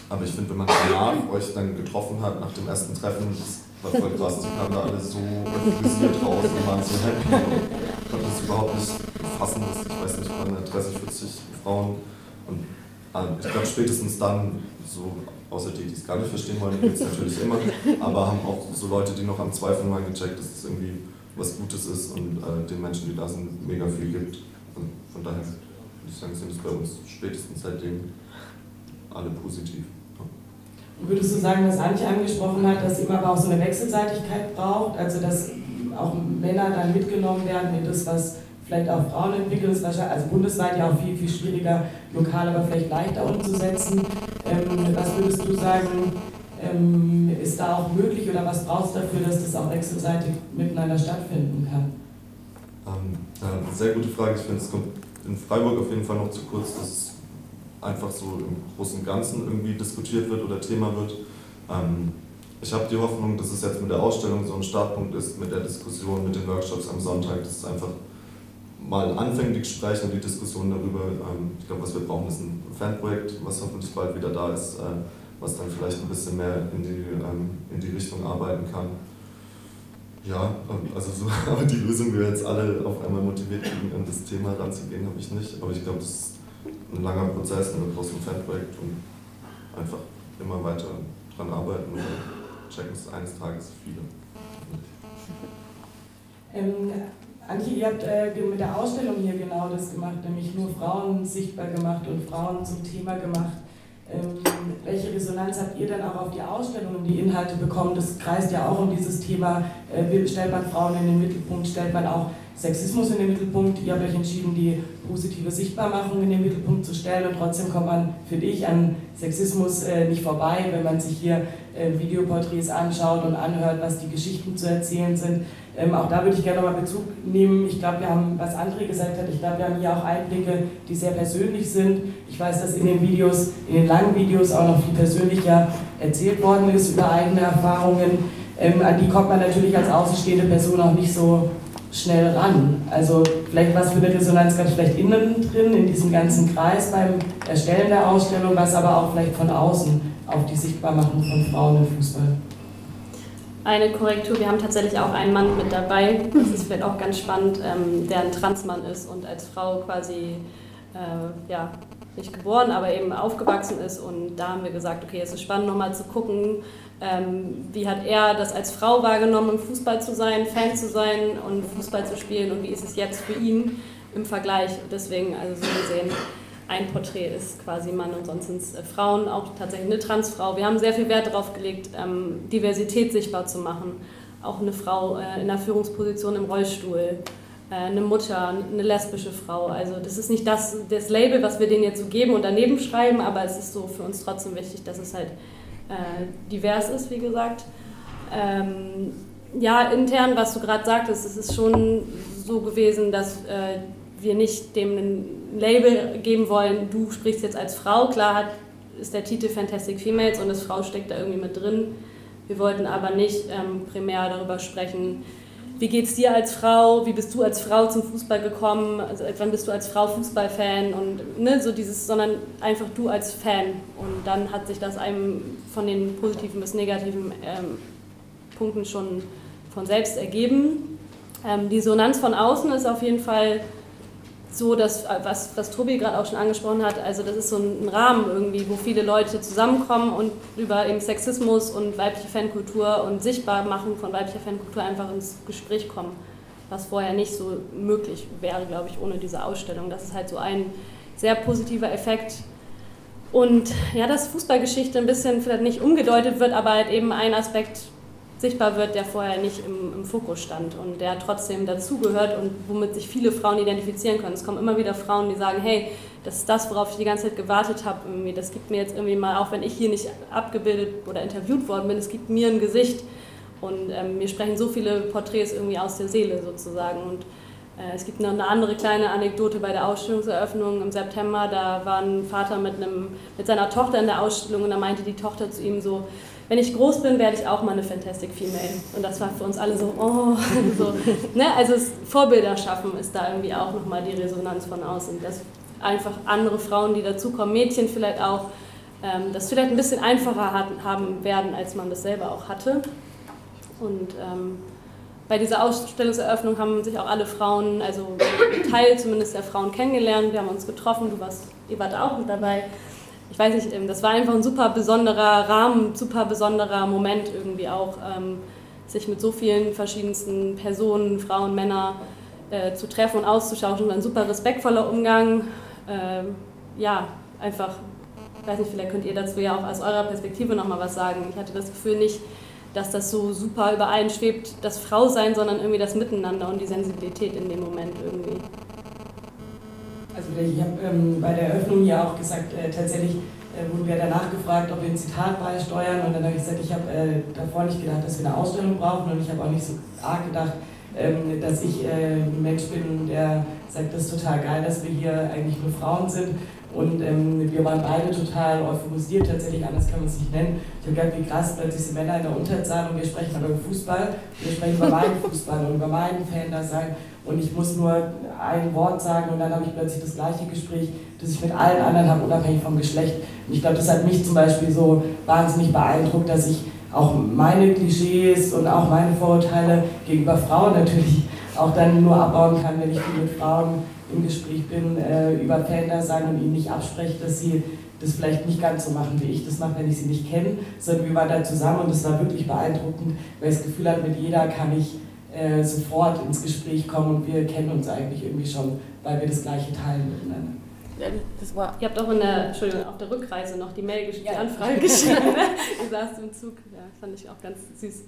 [SPEAKER 2] aber ich finde, wenn man danach euch dann getroffen hat, nach dem ersten Treffen, das war voll krass, die kamen da alle so euphorisiert raus und waren so happy und konnten das überhaupt nicht fassen, dass ich weiß nicht, waren 30, 40 Frauen und ähm, ich glaube spätestens dann so, außer die, die es gar nicht verstehen wollen, gibt es natürlich immer, aber haben auch so Leute, die noch am Zweifeln waren, gecheckt, dass es irgendwie was Gutes ist und äh, den Menschen, die da sind, mega viel gibt. Und von daher würde ich sagen, sind es bei uns spätestens seitdem alle positiv.
[SPEAKER 1] Ja. Würdest du sagen, dass Antje angesprochen hat, dass immer aber auch so eine Wechselseitigkeit braucht, also dass auch Männer dann mitgenommen werden in das, was vielleicht auch Frauen entwickeln, ist wahrscheinlich, also bundesweit ja auch viel, viel schwieriger, lokal aber vielleicht leichter umzusetzen. Ähm, was würdest du sagen, ähm, ist da auch möglich oder was brauchst du dafür, dass das auch wechselseitig miteinander stattfinden kann?
[SPEAKER 2] Ähm, sehr gute Frage. Ich finde, es kommt in Freiburg auf jeden Fall noch zu kurz, dass es einfach so im Großen und Ganzen irgendwie diskutiert wird oder Thema wird. Ähm, ich habe die Hoffnung, dass es jetzt mit der Ausstellung so ein Startpunkt ist, mit der Diskussion, mit den Workshops am Sonntag, dass es einfach mal anfängt, die Gespräche und die Diskussion darüber. Ähm, ich glaube, was wir brauchen, ist ein Fanprojekt, was hoffentlich bald wieder da ist, äh, was dann vielleicht ein bisschen mehr in die, ähm, in die Richtung arbeiten kann. Ja, also so, aber die Lösung, wie wir jetzt alle auf einmal motiviert kriegen, an das Thema ranzugehen, habe ich nicht. Aber ich glaube, das ist ein langer Prozess ein Fanprojekt und einfach immer weiter dran arbeiten und checken es eines Tages viele.
[SPEAKER 1] Ähm, Antje, ihr habt äh, mit der Ausstellung hier genau das gemacht, nämlich nur Frauen sichtbar gemacht und Frauen zum Thema gemacht. Ähm, welche Resonanz habt ihr dann auch auf die Ausstellung und die Inhalte bekommen? Das kreist ja auch um dieses Thema, äh, stellt man Frauen in den Mittelpunkt, stellt man auch Sexismus in den Mittelpunkt. Ihr habt euch entschieden, die positive Sichtbarmachung in den Mittelpunkt zu stellen und trotzdem kommt man, finde ich, an Sexismus äh, nicht vorbei, wenn man sich hier äh, Videoporträts anschaut und anhört, was die Geschichten zu erzählen sind. Ähm, auch da würde ich gerne nochmal Bezug nehmen. Ich glaube, wir haben, was André gesagt hat, ich glaube, wir haben hier auch Einblicke, die sehr persönlich sind. Ich weiß, dass in den Videos, in den langen Videos auch noch viel persönlicher erzählt worden ist über eigene Erfahrungen. Ähm, an die kommt man natürlich als außenstehende Person auch nicht so schnell ran. Also vielleicht was für eine Resonanz es vielleicht innen drin, in diesem ganzen Kreis beim Erstellen der Ausstellung, was aber auch vielleicht von außen auf die Sichtbarmachung von Frauen im Fußball.
[SPEAKER 3] Eine Korrektur, wir haben tatsächlich auch einen Mann mit dabei, das ist vielleicht auch ganz spannend, ähm, der ein Transmann ist und als Frau quasi, äh, ja, nicht geboren, aber eben aufgewachsen ist. Und da haben wir gesagt, okay, es ist spannend nochmal zu gucken, ähm, wie hat er das als Frau wahrgenommen, im Fußball zu sein, Fan zu sein und Fußball zu spielen und wie ist es jetzt für ihn im Vergleich. Deswegen, also so gesehen, ein Porträt ist quasi Mann und sonst sind es äh, Frauen, auch tatsächlich eine Transfrau. Wir haben sehr viel Wert darauf gelegt, ähm, Diversität sichtbar zu machen. Auch eine Frau äh, in einer Führungsposition im Rollstuhl, äh, eine Mutter, eine lesbische Frau. Also das ist nicht das, das Label, was wir denen jetzt so geben und daneben schreiben, aber es ist so für uns trotzdem wichtig, dass es halt divers ist, wie gesagt. Ähm, ja, intern, was du gerade sagtest, es ist schon so gewesen, dass wir nicht dem ein Label geben wollen, du sprichst jetzt als Frau. Klar ist der Titel Fantastic Females und das Frau steckt da irgendwie mit drin. Wir wollten aber nicht ähm, primär darüber sprechen, wie geht es dir als Frau, wie bist du als Frau zum Fußball gekommen, also wann bist du als Frau Fußballfan und ne, so dieses, sondern einfach du als Fan. Und dann hat sich das einem von den positiven bis negativen ähm, Punkten schon von selbst ergeben. Ähm, die Sonanz von außen ist auf jeden Fall so, dass, was, was Tobi gerade auch schon angesprochen hat, also das ist so ein Rahmen irgendwie, wo viele Leute zusammenkommen und über eben Sexismus und weibliche Fankultur und Sichtbarmachung von weiblicher Fankultur einfach ins Gespräch kommen, was vorher nicht so möglich wäre, glaube ich, ohne diese Ausstellung. Das ist halt so ein sehr positiver Effekt. Und ja, dass Fußballgeschichte ein bisschen vielleicht nicht umgedeutet wird, aber halt eben ein Aspekt sichtbar wird, der vorher nicht im, im Fokus stand und der trotzdem dazugehört und womit sich viele Frauen identifizieren können. Es kommen immer wieder Frauen, die sagen, hey, das ist das, worauf ich die ganze Zeit gewartet habe. Das gibt mir jetzt irgendwie mal, auch wenn ich hier nicht abgebildet oder interviewt worden bin, es gibt mir ein Gesicht. Und ähm, mir sprechen so viele Porträts irgendwie aus der Seele sozusagen. Und äh, es gibt noch eine andere kleine Anekdote bei der Ausstellungseröffnung im September. Da war ein Vater mit, einem, mit seiner Tochter in der Ausstellung und da meinte die Tochter zu ihm so, wenn ich groß bin, werde ich auch mal eine Fantastic Female. Und das war für uns alle so, oh, so. Ne? Also Vorbilder schaffen ist da irgendwie auch nochmal die Resonanz von außen. Dass einfach andere Frauen, die dazukommen, Mädchen vielleicht auch, ähm, das vielleicht ein bisschen einfacher haben werden, als man das selber auch hatte. Und ähm, bei dieser Ausstellungseröffnung haben sich auch alle Frauen, also Teil zumindest der Frauen kennengelernt. Wir haben uns getroffen, du warst, ihr wart auch mit dabei ich weiß nicht, ähm, das war einfach ein super besonderer Rahmen, super besonderer Moment irgendwie auch, ähm, sich mit so vielen verschiedensten Personen, Frauen, Männer äh, zu treffen und auszutauschen. Ein super respektvoller Umgang. Ähm, ja, einfach, ich weiß nicht, vielleicht könnt ihr dazu ja auch aus eurer Perspektive nochmal was sagen. Ich hatte das Gefühl nicht, dass das so super übereinschwebt, das Frausein, sondern irgendwie das Miteinander und die Sensibilität in dem Moment irgendwie.
[SPEAKER 1] Also ich habe ähm, bei der Eröffnung ja auch gesagt, äh, tatsächlich äh, wurden wir danach gefragt, ob wir ein Zitat beisteuern. Und dann habe ich gesagt, ich habe äh, davor nicht gedacht, dass wir eine Ausstellung brauchen. Und ich habe auch nicht so arg gedacht, ähm, dass ich äh, ein Mensch bin, der sagt, das ist total geil, dass wir hier eigentlich nur Frauen sind und ähm, wir waren beide total euphorisiert, tatsächlich, anders kann man es nicht nennen. Ich habe gedacht, wie krass, plötzlich sind Männer in der Unterzahl und wir sprechen aber über Fußball, wir sprechen über meinen Fußball und über meinen Fan da sein und ich muss nur ein Wort sagen und dann habe ich plötzlich das gleiche Gespräch, das ich mit allen anderen habe, unabhängig vom Geschlecht. Und ich glaube, das hat mich zum Beispiel so wahnsinnig beeindruckt, dass ich auch meine Klischees und auch meine Vorurteile gegenüber Frauen natürlich auch dann nur abbauen kann, wenn ich viel mit Frauen im Gespräch bin, äh, über Felder sein und ihnen nicht abspreche, dass sie das vielleicht nicht ganz so machen, wie ich das mache, wenn ich sie nicht kenne, sondern wir waren da zusammen und das war wirklich beeindruckend, weil ich das Gefühl hatte, mit jeder kann ich äh, sofort ins Gespräch kommen und wir kennen uns eigentlich irgendwie schon, weil wir das Gleiche teilen miteinander.
[SPEAKER 3] Das war, ihr habt auch in der, Entschuldigung, auf der Rückreise noch die Mail, die ja. Anfrage geschrieben. Ne? Ihr saßt im Zug, ja, fand ich auch ganz süß.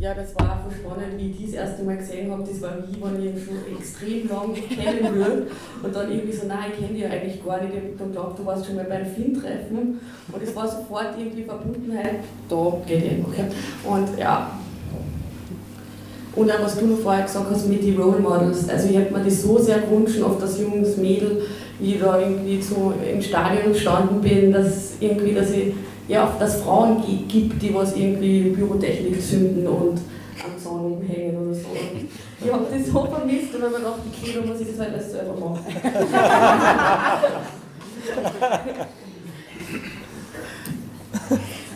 [SPEAKER 5] Ja, das war auch spannend, wie ich das erste Mal gesehen habe. Das war wie, wenn ich ihn schon extrem lange kennen würde. Und dann irgendwie so, nein, ich kenne dich eigentlich gar nicht. Ich habe gedacht, du warst schon mal beim Filmtreffen. Und es war sofort irgendwie Verbundenheit. Da geht irgendwo. Okay. Und ja, und auch was du noch vorher gesagt hast mit den Role Models. Also ich hätte mir das so sehr gewünscht, auf das junges Mädel, wie ich da irgendwie so im Stadion gestanden bin, dass irgendwie, dass ich ja auch dass Frauen gibt, die was irgendwie Pyrotechnik zünden und am Zaun umhängen oder so. Ich habe das so vermisst und habe ich gedacht, okay, dann muss ich das halt alles selber machen.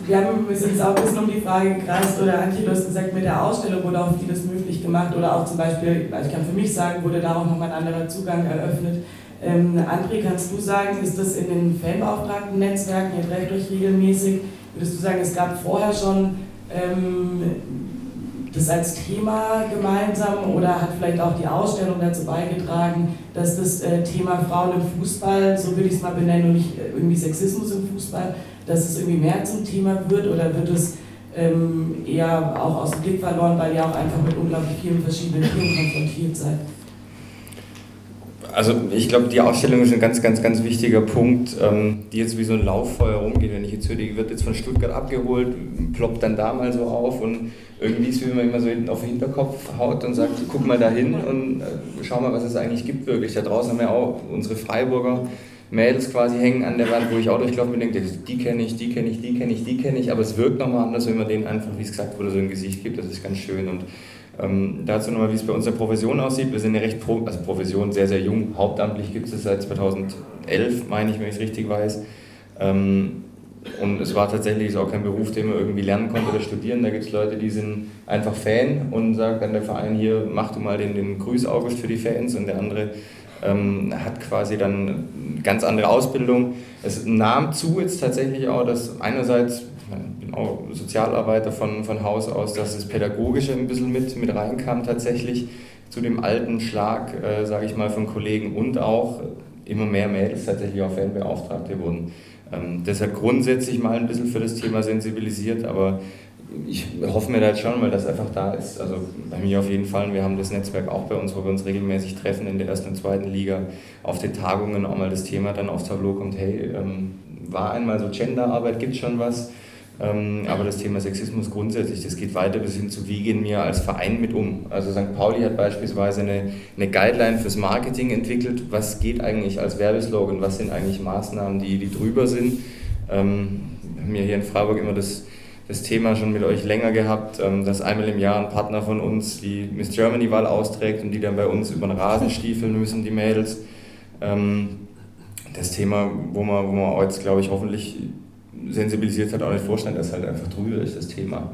[SPEAKER 1] Wir haben uns jetzt auch ein bisschen um die Frage gekreist, oder Antje, du hast gesagt, mit der Ausstellung wurde auch vieles möglich gemacht, oder auch zum Beispiel, ich kann für mich sagen, wurde da auch nochmal ein anderer Zugang eröffnet. Ähm, André, kannst du sagen, ist das in den Fanbeauftragten-Netzwerken, ihr trefft euch regelmäßig, würdest du sagen, es gab vorher schon ähm, das als Thema gemeinsam oder hat vielleicht auch die Ausstellung dazu beigetragen, dass das äh, Thema Frauen im Fußball, so würde ich es mal benennen, und nicht irgendwie Sexismus im Fußball, dass es irgendwie mehr zum Thema wird oder wird es ähm, eher auch aus dem Blick verloren, weil ihr auch einfach mit unglaublich vielen verschiedenen Themen konfrontiert seid?
[SPEAKER 7] Also ich glaube, die Ausstellung ist ein ganz, ganz, ganz wichtiger Punkt, ähm, die jetzt wie so ein Lauffeuer rumgeht. Wenn ich jetzt höre, die wird jetzt von Stuttgart abgeholt, ploppt dann da mal so auf und irgendwie ist, wie man immer so auf den Hinterkopf haut und sagt, guck mal da hin und äh, schau mal, was es eigentlich gibt wirklich. Da draußen haben wir auch unsere Freiburger Mädels quasi hängen an der Wand, wo ich auch durchlaufe und denke, die kenne ich, die kenne ich, die kenne ich, die kenne ich, aber es wirkt nochmal anders, wenn man denen einfach, wie es gesagt wurde, so ein Gesicht gibt, das ist ganz schön und Ähm, dazu nochmal, wie es bei uns der Profession aussieht. Wir sind eine recht, Pro also Profession sehr, sehr jung. Hauptamtlich gibt es seit 2011, meine ich, wenn ich es richtig weiß. Ähm, und es war tatsächlich auch kein Beruf, den man irgendwie lernen konnte oder studieren. Da gibt es Leute, die sind einfach Fan und sagt dann der Verein hier, mach du mal den, den Grüß August für die Fans und der andere ähm, hat quasi dann eine ganz andere Ausbildung. Es nahm zu jetzt tatsächlich auch, dass einerseits, Sozialarbeiter von, von Haus aus, dass das Pädagogische ein bisschen mit, mit reinkam tatsächlich zu dem alten Schlag, äh, sage ich mal, von Kollegen und auch immer mehr Mädels tatsächlich auch Fanbeauftragte wurden. Ähm, deshalb grundsätzlich mal ein bisschen für das Thema sensibilisiert, aber ich hoffe mir da jetzt schon, weil das einfach da ist. Also bei mir auf jeden Fall. Wir haben das Netzwerk auch bei uns, wo wir uns regelmäßig treffen in der ersten und zweiten Liga. Auf den Tagungen auch mal das Thema dann aufs Tableau kommt, hey, ähm, war einmal so Genderarbeit, gibt schon was. Ähm, aber das Thema Sexismus grundsätzlich, das geht weiter bis hin zu, wie gehen wir als Verein mit um. Also St. Pauli hat beispielsweise eine, eine Guideline fürs Marketing entwickelt. Was geht eigentlich als Werbeslogan? Was sind eigentlich Maßnahmen, die, die drüber sind? Ähm, wir haben ja hier in Freiburg immer das das Thema schon mit euch länger gehabt, ähm, dass einmal im Jahr ein Partner von uns die Miss Germany-Wahl austrägt und die dann bei uns über den Rasen stiefeln müssen, die Mädels. Das Thema, wo man, wo man jetzt, glaube ich, hoffentlich sensibilisiert hat, auch nicht vorstellen, dass halt einfach drüber ist, das Thema.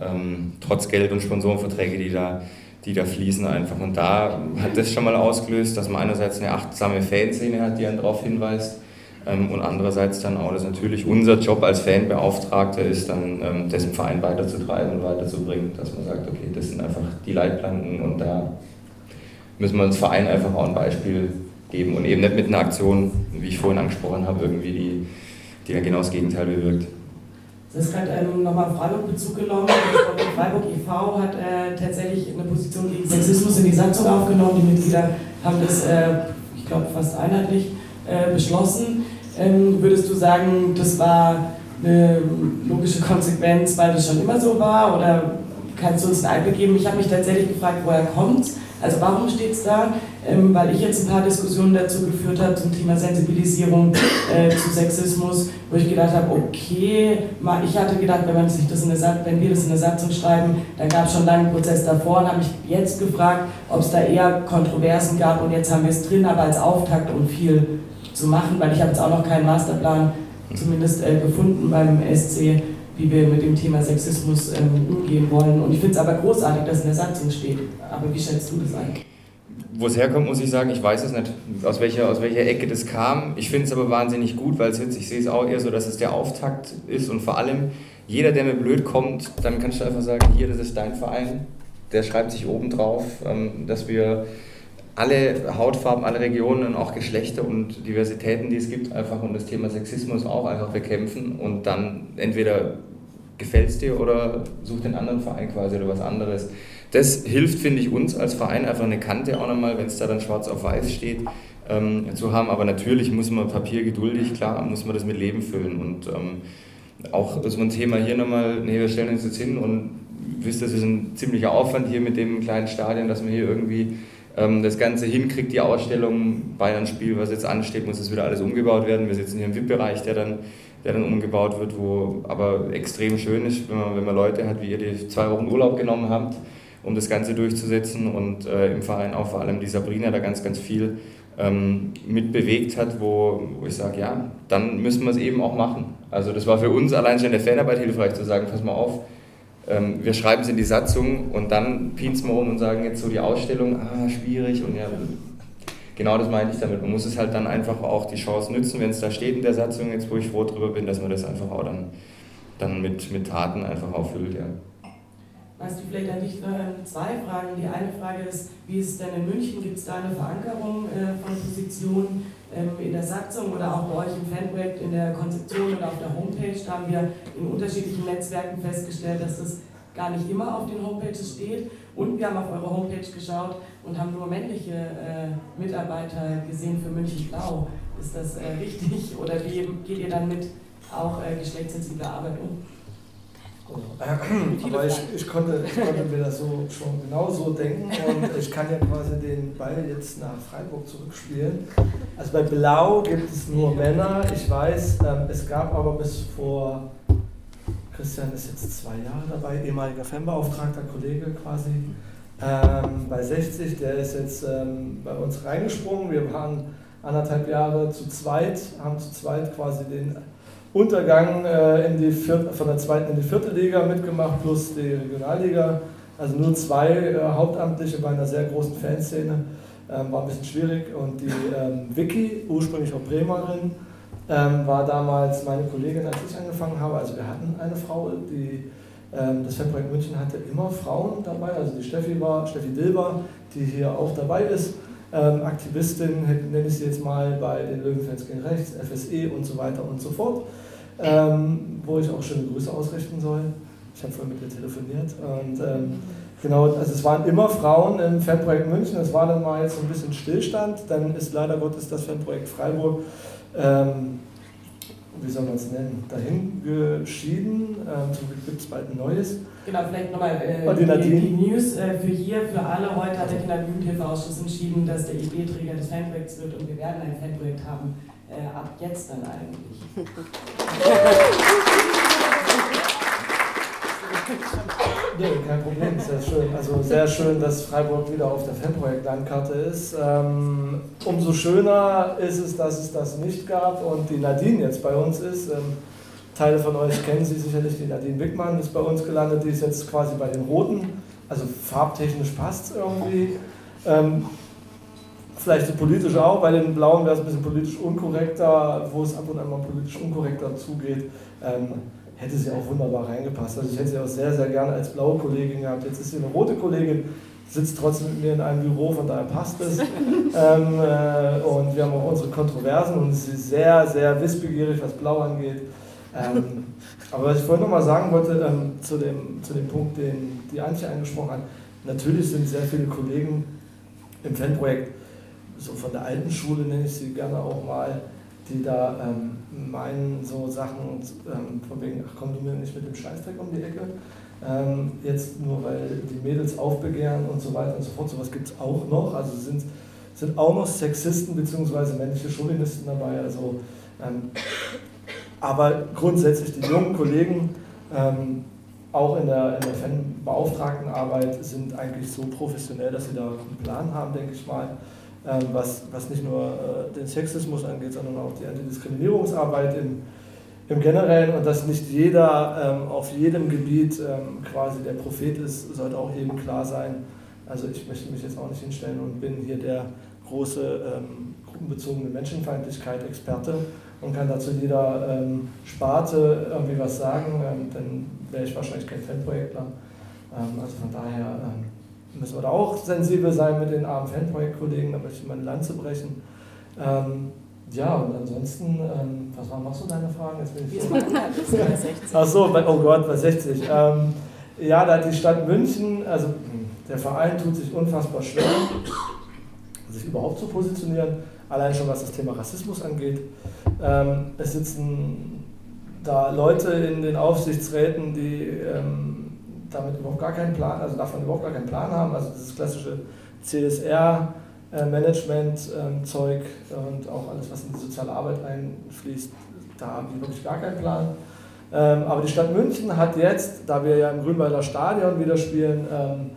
[SPEAKER 7] Ähm, trotz Geld und Sponsorenverträge, die da, die da fließen einfach. Und da hat das schon mal ausgelöst, dass man einerseits eine achtsame Fanszene hat, die einen darauf hinweist, ähm, und andererseits dann auch, dass natürlich unser Job als Fanbeauftragter ist, dann ähm, dessen Verein weiterzutreiben und weiterzubringen, dass man sagt, okay, das sind einfach die Leitplanken und da müssen wir uns Verein einfach auch ein Beispiel geben und eben nicht mit einer Aktion, wie ich vorhin angesprochen habe, irgendwie die, die ja genau das Gegenteil bewirkt.
[SPEAKER 1] Das ist gerade ähm, nochmal Freiburg Bezug genommen. Freiburg e.V. hat äh, tatsächlich eine Position gegen Sexismus in die Satzung aufgenommen. Die Mitglieder haben das, äh, ich glaube, fast einheitlich äh, beschlossen. Ähm, würdest du sagen, das war eine logische Konsequenz, weil das schon immer so war? Oder kannst du uns einen Einblick geben? Ich habe mich tatsächlich gefragt, woher kommt? Also warum steht es da? Ähm, weil ich jetzt ein paar Diskussionen dazu geführt habe zum Thema Sensibilisierung äh, zu Sexismus, wo ich gedacht habe, okay, mal, ich hatte gedacht, wenn, man sich das in eine, wenn wir das in eine Satzung schreiben, dann gab es schon einen Prozess davor und habe mich jetzt gefragt, ob es da eher Kontroversen gab und jetzt haben wir es drin, aber als Auftakt, um viel zu machen, weil ich habe jetzt auch noch keinen Masterplan zumindest äh, gefunden beim SC, wie wir mit dem Thema Sexismus ähm, umgehen wollen. Und ich finde es aber großartig, dass in der Satzung steht. Aber wie schätzt du das ein?
[SPEAKER 7] Wo es herkommt, muss ich sagen, ich weiß es nicht, aus welcher, aus welcher Ecke das kam. Ich finde es aber wahnsinnig gut, weil es jetzt, ich sehe es auch eher so, dass es der Auftakt ist und vor allem jeder, der mir blöd kommt, dann kannst du einfach sagen, hier, das ist dein Verein, der schreibt sich oben drauf, ähm, dass wir alle Hautfarben, alle Regionen und auch Geschlechter und Diversitäten, die es gibt, einfach und das Thema Sexismus auch einfach bekämpfen und dann entweder gefällt es dir oder such den anderen Verein quasi oder was anderes. Das hilft, finde ich, uns als Verein einfach eine Kante auch nochmal, wenn es da dann schwarz auf weiß steht, ähm, zu haben. Aber natürlich muss man Papier geduldig, klar, muss man das mit Leben füllen. Und ähm, auch so ein Thema hier nochmal, nee, wir stellen uns jetzt hin und wisst, das ist ein ziemlicher Aufwand hier mit dem kleinen Stadion, dass man hier irgendwie ähm, das Ganze hinkriegt, die Ausstellung, Bayern-Spiel, was jetzt ansteht, muss das wieder alles umgebaut werden. Wir sitzen hier im VIP-Bereich, der dann, der dann umgebaut wird, wo aber extrem schön ist, wenn man, wenn man Leute hat, wie ihr, die zwei Wochen Urlaub genommen habt, um das Ganze durchzusetzen und äh, im Verein auch vor allem die Sabrina da ganz, ganz viel ähm, mitbewegt hat, wo, wo ich sage, ja, dann müssen wir es eben auch machen. Also das war für uns allein schon in der Fanarbeit hilfreich zu sagen, pass mal auf, ähm, wir schreiben es in die Satzung und dann pinsen wir um und sagen jetzt so die Ausstellung, ah, schwierig und ja, genau das meinte ich damit. Man muss es halt dann einfach auch die Chance nützen, wenn es da steht in der Satzung, jetzt wo ich froh drüber bin, dass man das einfach auch dann, dann mit, mit Taten einfach auffüllt, ja.
[SPEAKER 1] Weißt du, vielleicht an dich zwei Fragen. Die eine Frage ist, wie ist es denn in München? Gibt es da eine Verankerung äh, von Positionen ähm, in der Satzung oder auch bei euch im Fanprojekt in der Konzeption oder auf der Homepage? Da haben wir in unterschiedlichen Netzwerken festgestellt, dass das gar nicht immer auf den Homepages steht. Und wir haben auf eure Homepage geschaut und haben nur männliche äh, Mitarbeiter gesehen für München Blau. Ist das äh, richtig oder wie geht ihr dann mit auch äh, geschlechtssensibler Arbeit um?
[SPEAKER 6] Aber ich, ich, konnte, ich konnte mir das so schon genau so denken und ich kann ja quasi den Ball jetzt nach Freiburg zurückspielen. Also bei Blau gibt es nur Männer. Ich weiß, ähm, es gab aber bis vor, Christian ist jetzt zwei Jahre dabei, ehemaliger Fanbeauftragter, Kollege quasi, ähm, bei 60, der ist jetzt ähm, bei uns reingesprungen. Wir waren anderthalb Jahre zu zweit, haben zu zweit quasi den Untergang äh, in die vierte, von der zweiten in die vierte Liga mitgemacht, plus die Regionalliga. Also nur zwei äh, Hauptamtliche bei einer sehr großen Fanszene. Ähm, war ein bisschen schwierig. Und die ähm, Vicky, ursprünglich auch Bremerin, ähm, war damals meine Kollegin, als ich angefangen habe. Also wir hatten eine Frau, die ähm, das Fanprojekt München hatte immer Frauen dabei. Also die Steffi war, Steffi Dilber, die hier auch dabei ist. Ähm, Aktivistin, nenne ich sie jetzt mal bei den Löwenfans gegen Rechts, FSE und so weiter und so fort, ähm, wo ich auch schöne Grüße ausrichten soll. Ich habe vorhin mit ihr telefoniert und ähm, genau, also es waren immer Frauen im Fanprojekt München, es war dann mal jetzt so ein bisschen Stillstand, dann ist leider Gottes das Fanprojekt Freiburg ähm, wie soll man es nennen, dahin geschieden. Ähm, zum Glück gibt es bald ein neues.
[SPEAKER 1] Genau, vielleicht nochmal äh, die, die, die, News äh, für hier, für alle. Heute hat der Kinder- und Jugendhilfeausschuss entschieden, dass der IB-Träger des Fanprojekts wird und wir werden ein Fanprojekt haben. Äh, ab jetzt dann eigentlich.
[SPEAKER 6] Nee, kein Problem, sehr schön. Also sehr schön, dass Freiburg wieder auf der Fanprojekt-Landkarte ist. Ähm, umso schöner ist es, dass es das nicht gab und die Nadine jetzt bei uns ist. Ähm, Teile von euch kennen sie sicherlich, die Nadine Wickmann ist bei uns gelandet, die ist jetzt quasi bei den Roten. Also farbtechnisch passt es irgendwie. Ähm, vielleicht so politisch auch, bei den Blauen wäre es ein bisschen politisch unkorrekter, wo es ab und an mal politisch unkorrekter zugeht. Ähm, hätte sie auch wunderbar reingepasst. Also ich hätte sie auch sehr, sehr gerne als blaue Kollegin gehabt. Jetzt ist sie eine rote Kollegin, sitzt trotzdem mit mir in einem Büro, von daher passt es. ähm, äh, und wir haben auch unsere Kontroversen und sie ist sehr, sehr wissbegierig, was Blau angeht. Ähm, aber was ich vorhin nochmal sagen wollte, ähm, zu, dem, zu dem Punkt, den die Antje angesprochen hat, natürlich sind sehr viele Kollegen im Fanprojekt, so von der alten Schule nenne ich sie gerne auch mal, die da ähm, meinen so Sachen ähm, von wegen, ach komm du mir nicht mit dem Scheißdreck um die Ecke. Ähm, jetzt nur weil die Mädels aufbegehren und so weiter und so fort, sowas gibt es auch noch. Also sind, sind auch noch Sexisten bzw. männliche Chauvinisten dabei. Also, ähm, aber grundsätzlich die jungen Kollegen, ähm, auch in der, in der Fanbeauftragtenarbeit, sind eigentlich so professionell, dass sie da einen Plan haben, denke ich mal. Ähm, was, was nicht nur äh, den Sexismus angeht, sondern auch die Antidiskriminierungsarbeit im, im Generellen und dass nicht jeder ähm, auf jedem Gebiet ähm, quasi der Prophet ist, sollte auch jedem klar sein. Also ich möchte mich jetzt auch nicht hinstellen und bin hier der große ähm, gruppenbezogene Menschenfeindlichkeit Experte und kann dazu jeder ähm, Sparte irgendwie was sagen, ähm, dann wäre ich wahrscheinlich kein Fanprojektler. also von daher müssen wir da auch sensibel sein mit den armen Fanprojektkollegen, da möchte ich mal eine Lanze brechen. Ähm, ja, und ansonsten, ähm, was waren noch so deine Fragen? Jetzt bin ich bei 60. Ach so, oh Gott, bei 60. Ähm, ja, da hat die Stadt München, also der Verein tut sich unfassbar schwer, sich überhaupt zu positionieren, allein schon was das Thema Rassismus angeht. Ähm, es sitzen da Leute in den Aufsichtsräten, die ähm, damit überhaupt gar keinen Plan, also davon überhaupt gar keinen Plan haben. Also dieses klassische CSR-Management-Zeug und auch alles, was in die soziale Arbeit einfließt, da haben die wirklich gar keinen Plan. Ähm, aber die Stadt München hat jetzt, da wir ja im Grünwalder Stadion wieder spielen, ähm,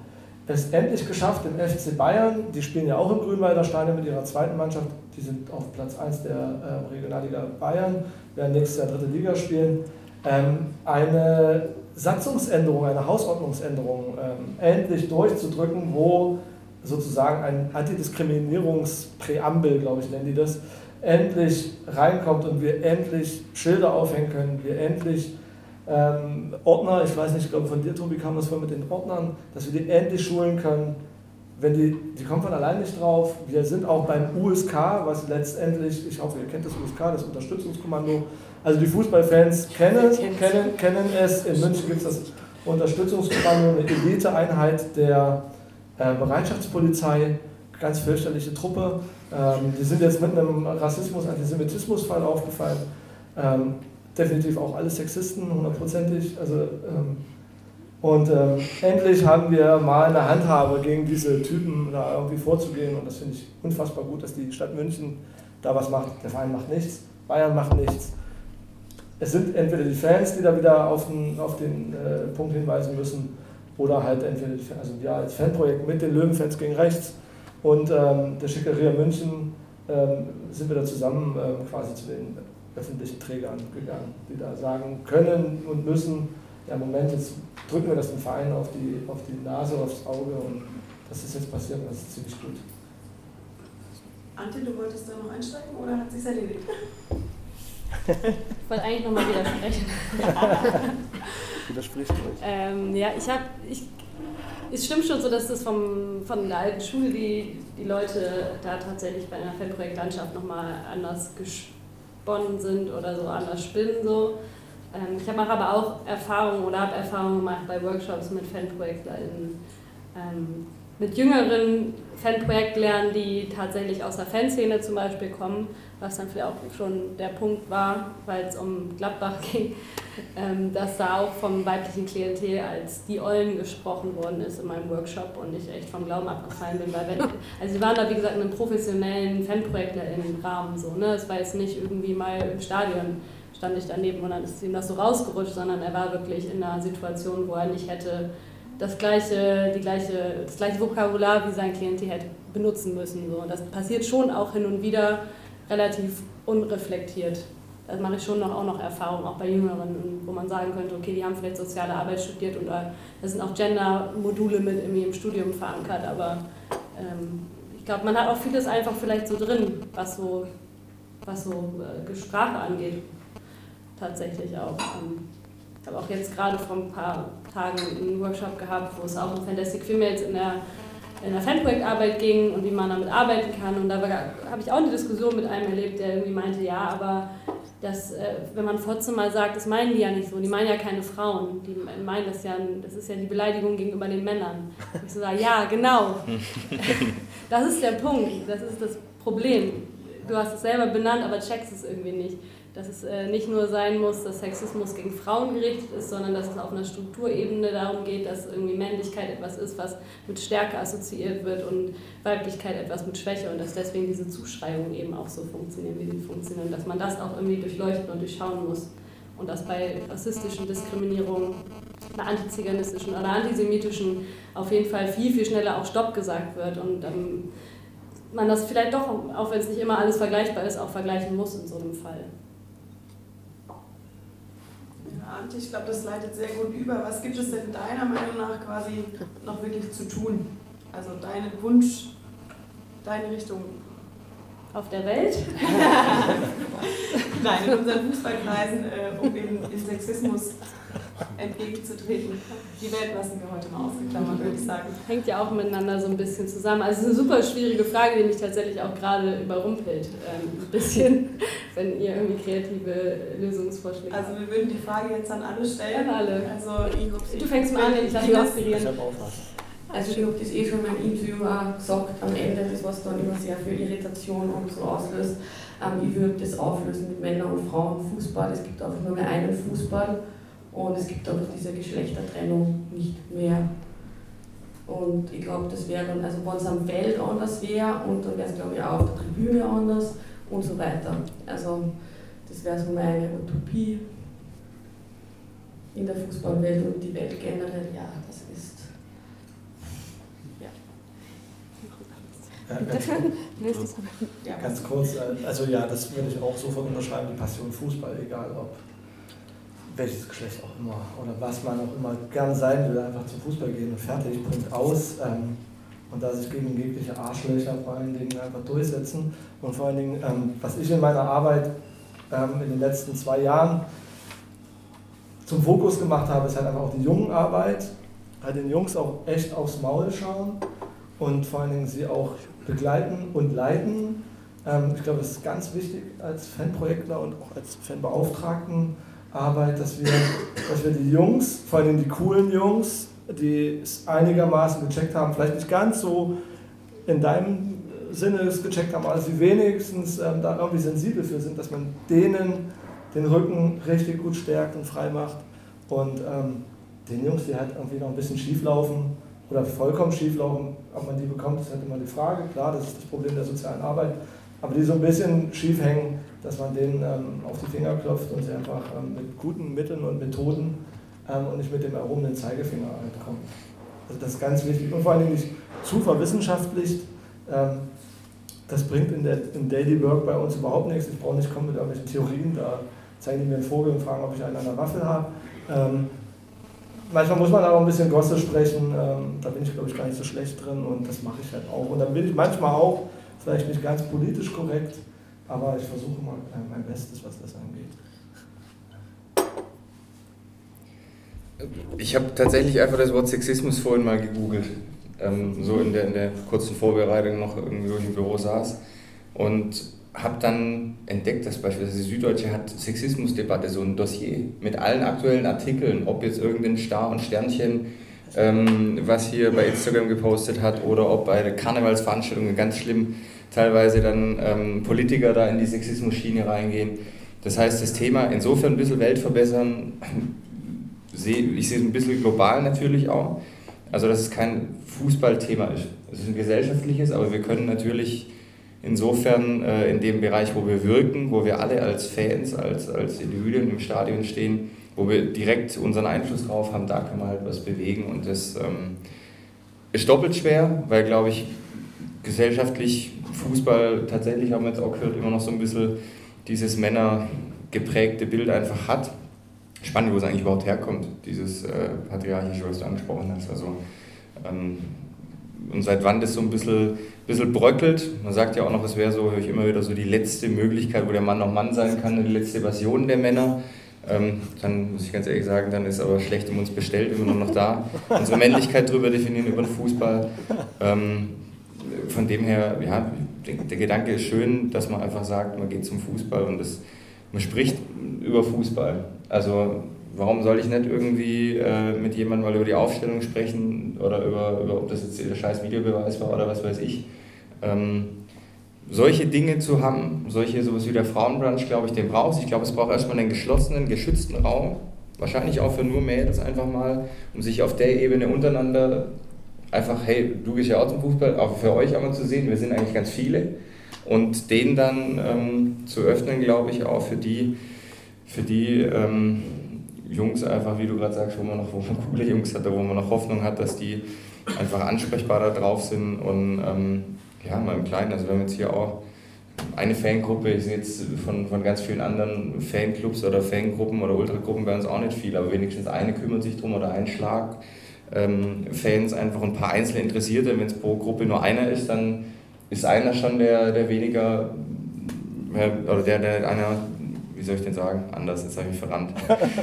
[SPEAKER 6] es endlich geschafft, im FC Bayern, die spielen ja auch im Grünwalder Stadion mit ihrer zweiten Mannschaft, die sind auf Platz 1 der ähm, Regionalliga Bayern, werden nächstes Jahr dritte Liga spielen, eine Satzungsänderung, eine Hausordnungsänderung ähm, endlich durchzudrücken, wo sozusagen ein Antidiskriminierungspräambel, glaube ich, nennen die das, endlich reinkommt und wir endlich Schilder aufhängen können, wir endlich ähm, Ordner, ich weiß nicht, ich glaube von dir, Tobi, kam das vor mit den Ordnern, dass wir die endlich schulen können. Wenn die, die kommen von allein nicht drauf. Wir sind auch beim USK, was letztendlich, ich hoffe, ihr kennt das USK, das Unterstützungskommando, also die Fußballfans kennen, kennen, kennen es. In München gibt es das Unterstützungskommando, eine Eliteeinheit der äh, Bereitschaftspolizei, ganz fürchterliche Truppe. Ähm, die sind jetzt mit einem Rassismus-Antisemitismus-Fall aufgefallen. Ähm, definitiv auch alle Sexisten, hundertprozentig. Also, ähm, und ähm, endlich haben wir mal eine Handhabe gegen diese Typen da irgendwie vorzugehen. Und das finde ich unfassbar gut, dass die Stadt München da was macht. Der Verein macht nichts, Bayern macht nichts es sind entweder die Fans, die da wieder auf den, auf den äh, Punkt hinweisen müssen, oder halt entweder also wir als Fanprojekt mit den Löwenfans gegen rechts und ähm, der Schickeria München ähm, sind wir da zusammen ähm, quasi zu den öffentlichen Trägern gegangen, die da sagen können und müssen, ja Moment jetzt drücken wir das dem Verein auf die, auf die Nase, aufs Auge und das ist jetzt passiert und das ist ziemlich gut.
[SPEAKER 4] Ante, du wolltest da noch einsteigen oder hat sich erledigt?
[SPEAKER 3] Ich wollte eigentlich nochmal widersprechen.
[SPEAKER 6] Widerspricht euch.
[SPEAKER 3] Ähm, ja, ich habe, ich, es stimmt schon so, dass das vom, von der alten Schule die, die Leute da tatsächlich bei einer Fanprojektlandschaft nochmal anders gesponnen sind oder so anders spinnen. So. Ähm, ich habe aber auch Erfahrungen oder habe Erfahrungen gemacht bei Workshops mit FanprojektlerInnen. Ähm, mit jüngeren Fanprojektlern, die tatsächlich aus der Fanszene zum Beispiel kommen, was dann vielleicht auch schon der Punkt war, weil es um Gladbach ging, ähm, dass da auch vom weiblichen Klientel als die Ollen gesprochen worden ist in meinem Workshop und ich echt vom Glauben abgefallen bin, weil wenn, also wir waren da wie gesagt in einem professionellen Fanprojektler im Rahmen so, ne, es war jetzt nicht irgendwie mal im Stadion stand ich daneben und dann ist ihm das so rausgerutscht, sondern er war wirklich in einer Situation, wo er nicht hätte das gleiche, die gleiche, das gleiche Vokabular wie sein Klientel hätte benutzen müssen. So. Und das passiert schon auch hin und wieder relativ unreflektiert. Da mache ich schon noch, auch noch Erfahrungen, auch bei Jüngeren, wo man sagen könnte, okay, die haben vielleicht soziale Arbeit studiert und da sind auch Gender-Module mit in ihrem Studium verankert, aber ähm, ich glaube, man hat auch vieles einfach vielleicht so drin, was so, was so äh, Sprache angeht, tatsächlich auch. Ähm, ich habe auch jetzt gerade vor ein paar Tagen einen Workshop gehabt, wo es auch um Fantastic Females in der, in der Fanprojektarbeit ging und wie man damit arbeiten kann. Und da habe ich auch eine Diskussion mit einem erlebt, der irgendwie meinte, ja, aber das, äh, wenn man Fotze mal sagt, das meinen die ja nicht so, die meinen ja keine Frauen, die meinen das ja, das ist ja die Beleidigung gegenüber den Männern. Ich so sage, ja, genau. Das ist der Punkt, das ist das Problem. Du hast es selber benannt, aber checkst es irgendwie nicht dass es äh, nicht nur sein muss, dass Sexismus gegen Frauen gerichtet ist, sondern dass es auf einer Strukturebene darum geht, dass irgendwie Männlichkeit etwas ist, was mit Stärke assoziiert wird und Weiblichkeit etwas mit Schwäche und dass deswegen diese Zuschreibungen eben auch so funktionieren, wie sie funktionieren, dass man das auch irgendwie durchleuchten und durchschauen muss und dass bei rassistischen Diskriminierungen, einer antiziganistischen oder antisemitischen auf jeden Fall viel, viel schneller auch Stopp gesagt wird und ähm, man das vielleicht doch, auch wenn es nicht immer alles vergleichbar ist, auch vergleichen muss in so einem Fall.
[SPEAKER 4] Ante, ich glaube, das leitet sehr gut über. Was gibt es denn deiner Meinung nach quasi noch wirklich zu tun? Also dein Wunsch, deine Richtung?
[SPEAKER 3] Auf der Welt?
[SPEAKER 4] Nein, in unseren Fußballkreisen, äh, um eben den Sexismus entgegenzutreten. Die Welt lassen wir heute mal ausgeklammert, würde ich sagen.
[SPEAKER 3] Hängt ja auch miteinander so ein bisschen zusammen. Also es ist eine super schwierige Frage, die mich tatsächlich auch gerade überrumpelt. Ähm, ein bisschen, wenn ihr irgendwie kreative Lösungsvorschläge
[SPEAKER 4] habt. Also wir würden die Frage jetzt an alle stellen.
[SPEAKER 3] An alle.
[SPEAKER 4] Also
[SPEAKER 3] du fängst mal an, ich lasse mich inspirieren.
[SPEAKER 5] Ich also ich habe das eh schon meinem Interview auch gesagt, am Ende, das was dann immer sehr viel Irritation und so auslöst. Ähm, ich würde das auflösen mit Männern und Frauen Fußball. Es gibt einfach nur mehr einen Fußball und es gibt einfach diese Geschlechtertrennung nicht mehr. Und ich glaube, das wäre dann, also wenn es am Feld anders wäre und dann wäre es glaube ich auch auf der Tribüne anders und so weiter. Also das wäre so meine Utopie in der Fußballwelt und die Welt generell, ja, das ist.
[SPEAKER 6] Ja, ganz, kurz, ja, ganz kurz, äh, also ja, das würde ich auch sofort unterschreiben, die Passion Fußball, egal ob welches Geschlecht auch immer oder was man auch immer gern sein will, einfach zum Fußball gehen und fertig, Punkt aus. Ähm, und da sich gegen jegliche Arschlöcher vor allen Dingen einfach durchsetzen. Und vor allen Dingen, ähm, was ich in meiner Arbeit ähm, in den letzten zwei Jahren zum Fokus gemacht habe, ist halt einfach auch die Jungenarbeit, halt den Jungs auch echt aufs Maul schauen und vor allen Dingen sie auch begleiten und leiten. Ähm, ich glaube, das ist ganz wichtig als Fanprojektler und auch als Fanbeauftragten Arbeit, dass wir, dass wir die Jungs, vor allem die coolen Jungs, die es einigermaßen gecheckt haben, vielleicht nicht ganz so in deinem Sinne es gecheckt haben, aber sie wenigstens ähm, da irgendwie sensibel für sind, dass man denen den Rücken richtig gut stärkt und frei macht. Und ähm, den Jungs, die halt irgendwie noch ein bisschen schief laufen oder vollkommen schief laufen, ob man die bekommt, ist halt immer die Frage. Klar, das ist das Problem der sozialen Arbeit. Aber die so ein bisschen schief hängen, dass man denen ähm, auf die Finger klopft und sie einfach ähm, mit guten Mitteln und Methoden ähm, und nicht mit dem erhobenen Zeigefinger halt kommt. Also das ist ganz wichtig und vor allem nicht zu verwissenschaftlicht. Das bringt in der im Daily Work bei uns überhaupt nichts. Ich brauche nicht kommen mit irgendwelchen Theorien, da zeigen die mir einen Vogel und fragen, ob ich einen an der Waffel habe. Manchmal muss man aber ein bisschen Gosse sprechen, da bin ich glaube ich gar nicht so schlecht drin und das mache ich halt auch. Und dann bin ich manchmal auch vielleicht nicht ganz politisch korrekt, aber ich versuche mal äh, mein Bestes, was das angeht.
[SPEAKER 7] Ich habe tatsächlich einfach das Wort Sexismus vorhin mal gegoogelt, ähm, so in der, in der kurzen Vorbereitung noch irgendwo im Büro saß und habe dann entdeckt, dass beispielsweise die Süddeutsche hat Sexismusdebatte, so ein Dossier mit allen aktuellen Artikeln, ob jetzt irgendein Star und Sternchen, ähm, was hier bei Instagram gepostet hat, oder ob bei der Karnevalsveranstaltungen ganz schlimm teilweise dann ähm, Politiker da in die Sexismus-Schiene reingehen. Das heißt, das Thema insofern ein bisschen Welt verbessern, ich sehe es ein bisschen global natürlich auch. Also, dass es kein Fußballthema ist. Es ist ein gesellschaftliches, aber wir können natürlich insofern äh, in dem Bereich, wo wir wirken, wo wir alle als Fans, als, als Individuen im Stadion stehen, wo wir direkt unseren Einfluss drauf haben, da können wir halt was bewegen. Und das ähm, ist doppelt schwer, weil, glaube ich, gesellschaftlich Fußball tatsächlich, haben wir jetzt auch gehört, immer noch so ein bisschen dieses männergeprägte Bild einfach hat. Spannend, wo es eigentlich überhaupt herkommt, dieses äh, patriarchische, was du angesprochen hast. Also, ähm, und seit wann das so ein bisschen, bisschen bröckelt. Man sagt ja auch noch, es wäre so, höre ich immer wieder so die letzte Möglichkeit, wo der Mann noch Mann sein kann, die letzte Version der Männer. Ähm, dann muss ich ganz ehrlich sagen, dann ist aber schlecht um uns bestellt, wenn wir nur noch da unsere Männlichkeit drüber definieren über den Fußball. Ähm, von dem her, ja, der, Gedanke ist schön, dass man einfach sagt, man geht zum Fußball und das, man spricht über Fußball. Also warum soll ich nicht irgendwie äh, mit jemandem mal über die Aufstellung sprechen oder über, über ob das jetzt der scheiß Videobeweis war oder was weiß ich. Ähm, solche Dinge zu haben, solche sowas wie der Frauenbrunch, glaube ich, den braucht Ich glaube, es braucht erstmal einen geschlossenen, geschützten Raum, wahrscheinlich auch für nur Mädels einfach mal, um sich auf der Ebene untereinander einfach, hey, du gehst ja auch zum Fußball, auch für euch einmal zu sehen, wir sind eigentlich ganz viele. Und den dann ähm, zu öffnen, glaube ich, auch für die, für die ähm, Jungs einfach, wie du gerade sagst, wo man noch wo man coole Jungs hat, wo man noch Hoffnung hat, dass die einfach ansprechbar da drauf sind und ähm, ja, mal im Kleinen, also wir haben jetzt hier auch eine Fangruppe, ich sehe jetzt von, von ganz vielen anderen Fanclubs oder Fangruppen oder Ultragruppen bei uns auch nicht viel, aber wenigstens eine kümmert sich drum oder ein Schlag. Ähm, Fans einfach ein paar einzelne Interessierte, wenn es pro Gruppe nur einer ist, dann ist einer schon der, der weniger, oder der, der einer wie soll ich denn sagen, anders, jetzt habe ich mich verrannt.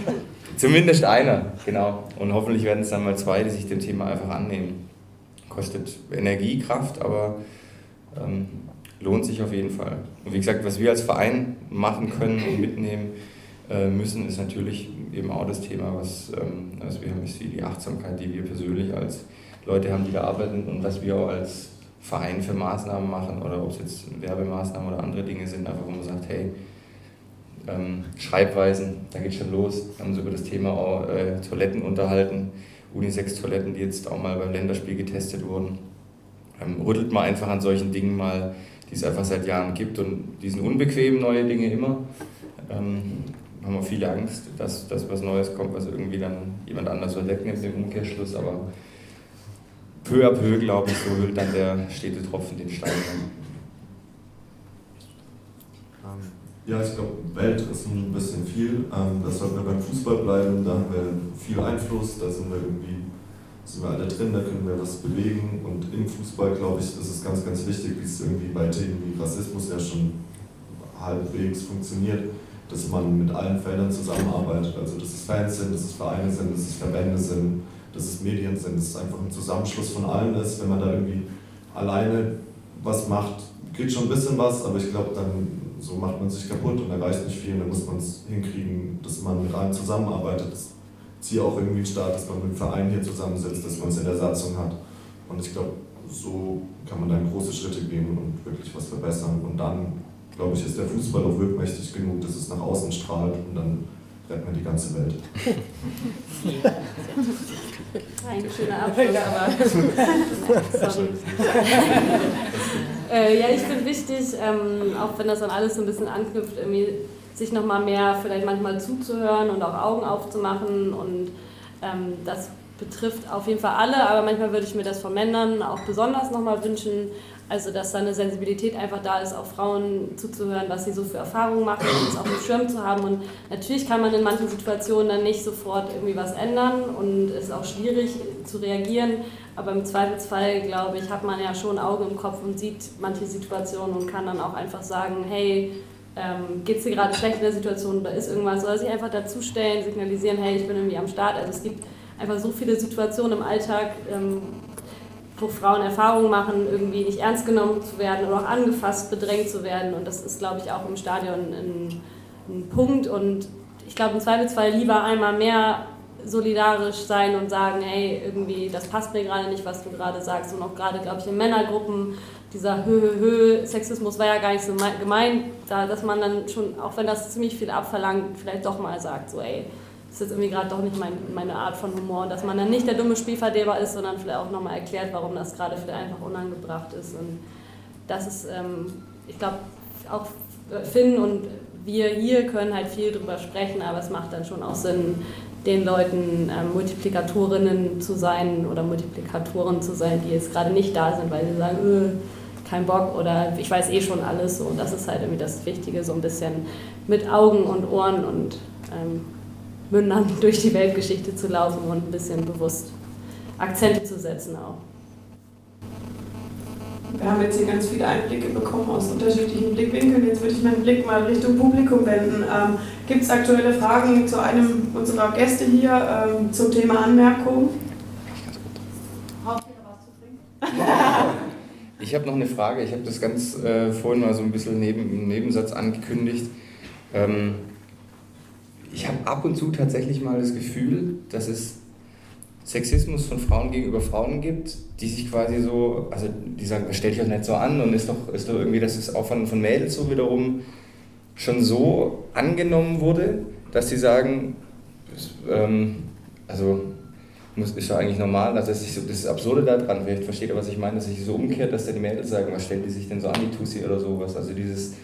[SPEAKER 7] Zumindest einer, genau. Und hoffentlich werden es dann mal zwei, die sich dem Thema einfach annehmen. Kostet Energie, Kraft, aber ähm, lohnt sich auf jeden Fall. Und wie gesagt, was wir als Verein machen können und mitnehmen äh, müssen, ist natürlich eben auch das Thema, was, was wir haben, ist die Achtsamkeit, die wir persönlich als Leute haben, die da arbeiten und was wir auch als Verein für Maßnahmen machen oder ob es jetzt Werbemaßnahmen oder andere Dinge sind, einfach wo man sagt, hey, ähm, Schreibweisen, da geht schon los. Wir haben uns über das Thema auch, äh, Toiletten unterhalten, Unisex-Toiletten, die jetzt auch mal beim Länderspiel getestet wurden. Ähm, rüttelt man einfach an solchen Dingen mal, die es einfach seit Jahren gibt und die sind unbequem, neue Dinge immer. Ähm, haben wir viele Angst, dass, dass was Neues kommt, was irgendwie dann jemand anders wegnimmt im Umkehrschluss, aber peu à peu, glaube ich, so hüllt dann der stete Tropfen den Stein.
[SPEAKER 2] Ja, ich glaube, Welt ist ein bisschen viel. Ähm, das sollten wir beim Fußball bleiben, da haben wir viel Einfluss, da sind wir irgendwie, sind wir alle drin, da können wir was bewegen. Und im Fußball, glaube ich, ist es ganz, ganz wichtig, wie es irgendwie bei Themen wie Rassismus ja schon halbwegs funktioniert, dass man mit allen Feldern zusammenarbeitet. Also, dass es Fans sind, dass es Vereine sind, dass es Verbände sind, dass es Medien sind, dass es einfach ein Zusammenschluss von allen ist. Wenn man da irgendwie alleine was macht, geht schon ein bisschen was, aber ich glaube, dann so macht man sich kaputt und erreicht nicht viel. Dann muss man es hinkriegen, dass man mit allen zusammenarbeitet. Das zieht auch irgendwie Start, dass man mit dem Verein hier zusammensetzt, dass man es in der Satzung hat. Und ich glaube, so kann man dann große Schritte gehen und wirklich was verbessern. Und dann, glaube ich, ist der Fußball auch wirkmächtig genug, dass es nach außen strahlt und dann rettet man die ganze Welt.
[SPEAKER 3] Ein schöner Abschluss, aber. Sorry. Äh, ja, ich finde wichtig, ähm, auch wenn das dann alles so ein bisschen anknüpft, irgendwie sich nochmal mehr vielleicht manchmal zuzuhören und auch Augen aufzumachen und Ähm, das betrifft auf jeden Fall alle, aber manchmal würde ich mir das von Männern auch besonders nochmal wünschen, also dass da eine Sensibilität einfach da ist, auch Frauen zuzuhören, was sie so für Erfahrungen machen und es auf dem Schirm zu haben. Und natürlich kann man in manchen Situationen dann nicht sofort irgendwie was ändern und es ist auch schwierig zu reagieren. Aber im Zweifelsfall, glaube ich, hat man ja schon Augen im Kopf und sieht manche Situationen und kann dann auch einfach sagen, hey, ähm, geht es dir gerade schlecht in der Situation oder ist irgendwas, oder sich einfach dazustellen, signalisieren, hey, ich bin irgendwie am Start. Also es gibt einfach so viele Situationen im Alltag, ähm, wo Frauen Erfahrungen machen, irgendwie nicht ernst genommen zu werden oder auch angefasst, bedrängt zu werden. Und das ist, glaube ich, auch im Stadion ein, ein Punkt. Und ich glaube, im Zweifelsfall lieber einmal mehr solidarisch sein und sagen, hey, irgendwie, das passt mir gerade nicht, was du gerade sagst. Und auch gerade, glaube ich, in Männergruppen, dieser Hö, Hö, Hö, Sexismus war ja gar nicht so gemeint, dass man dann schon, auch wenn das ziemlich viel abverlangt, vielleicht doch mal sagt, so, ey, ist jetzt irgendwie gerade doch nicht mein, meine Art von Humor. Dass man dann nicht der dumme Spielverderber ist, sondern vielleicht auch nochmal erklärt, warum das gerade vielleicht einfach unangebracht ist. Und das ist, ähm, ich glaube, auch Finn und wir hier können halt viel drüber sprechen, aber es macht dann schon auch Sinn, den Leuten ähm, Multiplikatorinnen zu sein oder Multiplikatoren zu sein, die jetzt gerade nicht da sind, weil sie sagen, öh, kein Bock oder ich weiß eh schon alles. Und das ist halt irgendwie das Wichtige, so ein bisschen mit Augen und Ohren und ähm, Mündern durch die Weltgeschichte zu laufen und ein bisschen bewusst Akzente zu setzen auch.
[SPEAKER 4] Wir haben jetzt hier ganz viele Einblicke bekommen aus unterschiedlichen Blickwinkeln. Jetzt würde ich meinen Blick mal Richtung Publikum wenden. Ähm, Gibt es aktuelle Fragen zu einem unserer Gäste hier ähm, zum Thema Anmerkung?
[SPEAKER 7] Ich habe noch eine Frage. Ich habe das ganz äh, vorhin mal so ein bisschen neben, im Nebensatz angekündigt. Ähm, ich habe ab und zu tatsächlich mal das Gefühl, dass es Sexismus von Frauen gegenüber Frauen gibt, die sich quasi so, also die sagen, stell dich doch nicht so an und ist doch, ist doch irgendwie, dass es auch von, von Mädels so wiederum schon so angenommen wurde, dass sie sagen, ähm, also muss, ist doch eigentlich normal, also das ist, das ist Absurde daran, vielleicht versteht ihr, was ich meine, dass sich so umkehrt, dass dann die Mädels sagen, was stellen die sich denn so an, die Tussi oder sowas, also dieses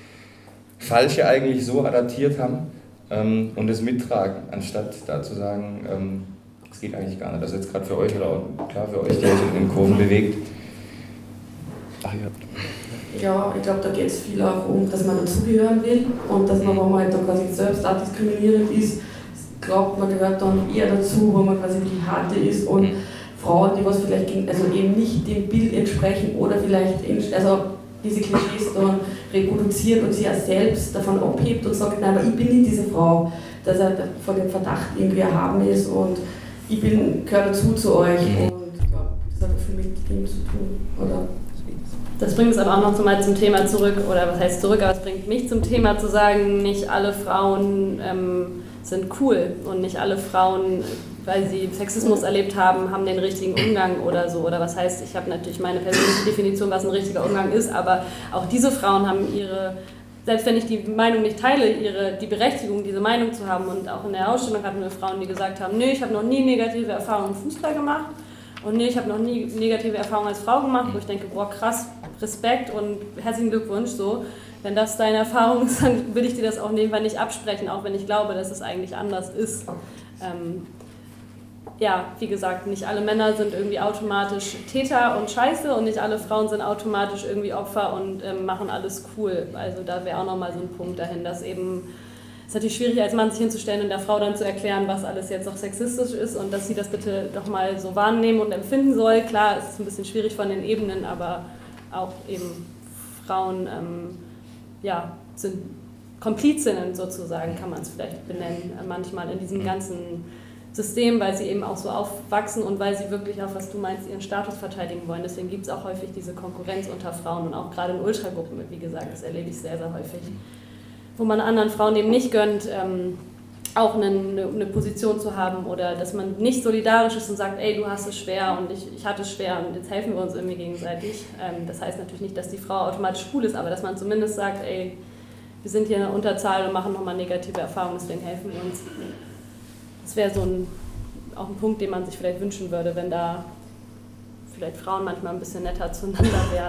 [SPEAKER 7] Falsche eigentlich so adaptiert haben ähm, und es mittragen, anstatt da zu sagen, ähm, das geht eigentlich gar nicht. Das ist jetzt gerade für euch oder klar für euch, der euch in den Kurven bewegt.
[SPEAKER 5] Ach ja. Ja, ich glaube, da geht es viel auch um, dass man dazugehören will und dass man, wenn man halt dann quasi selbst auch diskriminierend ist, glaubt, man gehört dann eher dazu, wo man quasi die Harte ist und mhm. Frauen, die was vielleicht also eben nicht dem Bild entsprechen oder vielleicht, also diese Klischees dann reproduziert und sie ja selbst davon abhebt und sagt, nein, aber ich bin nicht diese Frau, dass er von dem Verdacht irgendwie erhaben ist und ich bin, gehöre dazu zu euch mhm. und ja, das hat viel mit dem zu tun. Oder?
[SPEAKER 3] Das bringt es aber auch noch mal zum Thema zurück, oder was heißt zurück, aber es bringt mich zum Thema zu sagen, nicht alle Frauen ähm, sind cool und nicht alle Frauen weil sie Sexismus erlebt haben, haben den richtigen Umgang oder so. Oder was heißt, ich habe natürlich meine persönliche Definition, was ein richtiger Umgang ist, aber auch diese Frauen haben ihre, selbst wenn ich die Meinung nicht teile, ihre, die Berechtigung, diese Meinung zu haben. Und auch in der Ausstellung hatten wir Frauen, die gesagt haben, nee, ich habe noch nie negative Erfahrungen im Fußball gemacht. Und nee, ich habe noch nie negative Erfahrungen als Frau gemacht, wo ich denke, boah, krass, Respekt und herzlichen Glückwunsch so. Wenn das deine Erfahrung ist, dann will ich dir das auch nebenbei nicht absprechen, auch wenn ich glaube, dass es eigentlich anders ist. Ähm, ja, wie gesagt, nicht alle Männer sind irgendwie automatisch Täter und Scheiße und nicht alle Frauen sind automatisch irgendwie Opfer und ähm, machen alles cool. Also da wäre auch nochmal so ein Punkt dahin, dass eben es ist natürlich schwierig, als Mann sich hinzustellen und der Frau dann zu erklären, was alles jetzt auch sexistisch ist und dass sie das bitte doch mal so wahrnehmen und empfinden soll. Klar, es ist ein bisschen schwierig von den Ebenen, aber auch eben Frauen ähm, ja, sind Komplizinnen sozusagen, kann man es vielleicht benennen, manchmal in diesem ganzen System, weil sie eben auch so aufwachsen und weil sie wirklich auch, was du meinst, ihren Status verteidigen wollen. Deswegen gibt es auch häufig diese Konkurrenz unter Frauen und auch gerade in Ultragruppen, wie gesagt, das erlebe ich sehr, sehr häufig, wo man anderen Frauen eben nicht gönnt, ähm, auch eine, eine, Position zu haben oder dass man nicht solidarisch ist und sagt, ey, du hast es schwer und ich, ich hatte es schwer und jetzt helfen wir uns irgendwie gegenseitig. Ähm, das heißt natürlich nicht, dass die Frau automatisch cool ist, aber dass man zumindest sagt, ey, wir sind hier in der Unterzahl und machen nochmal negative Erfahrungen, deswegen helfen wir uns das wäre so ein, auch ein Punkt, den man sich vielleicht wünschen würde, wenn da vielleicht Frauen manchmal ein bisschen netter zueinander wären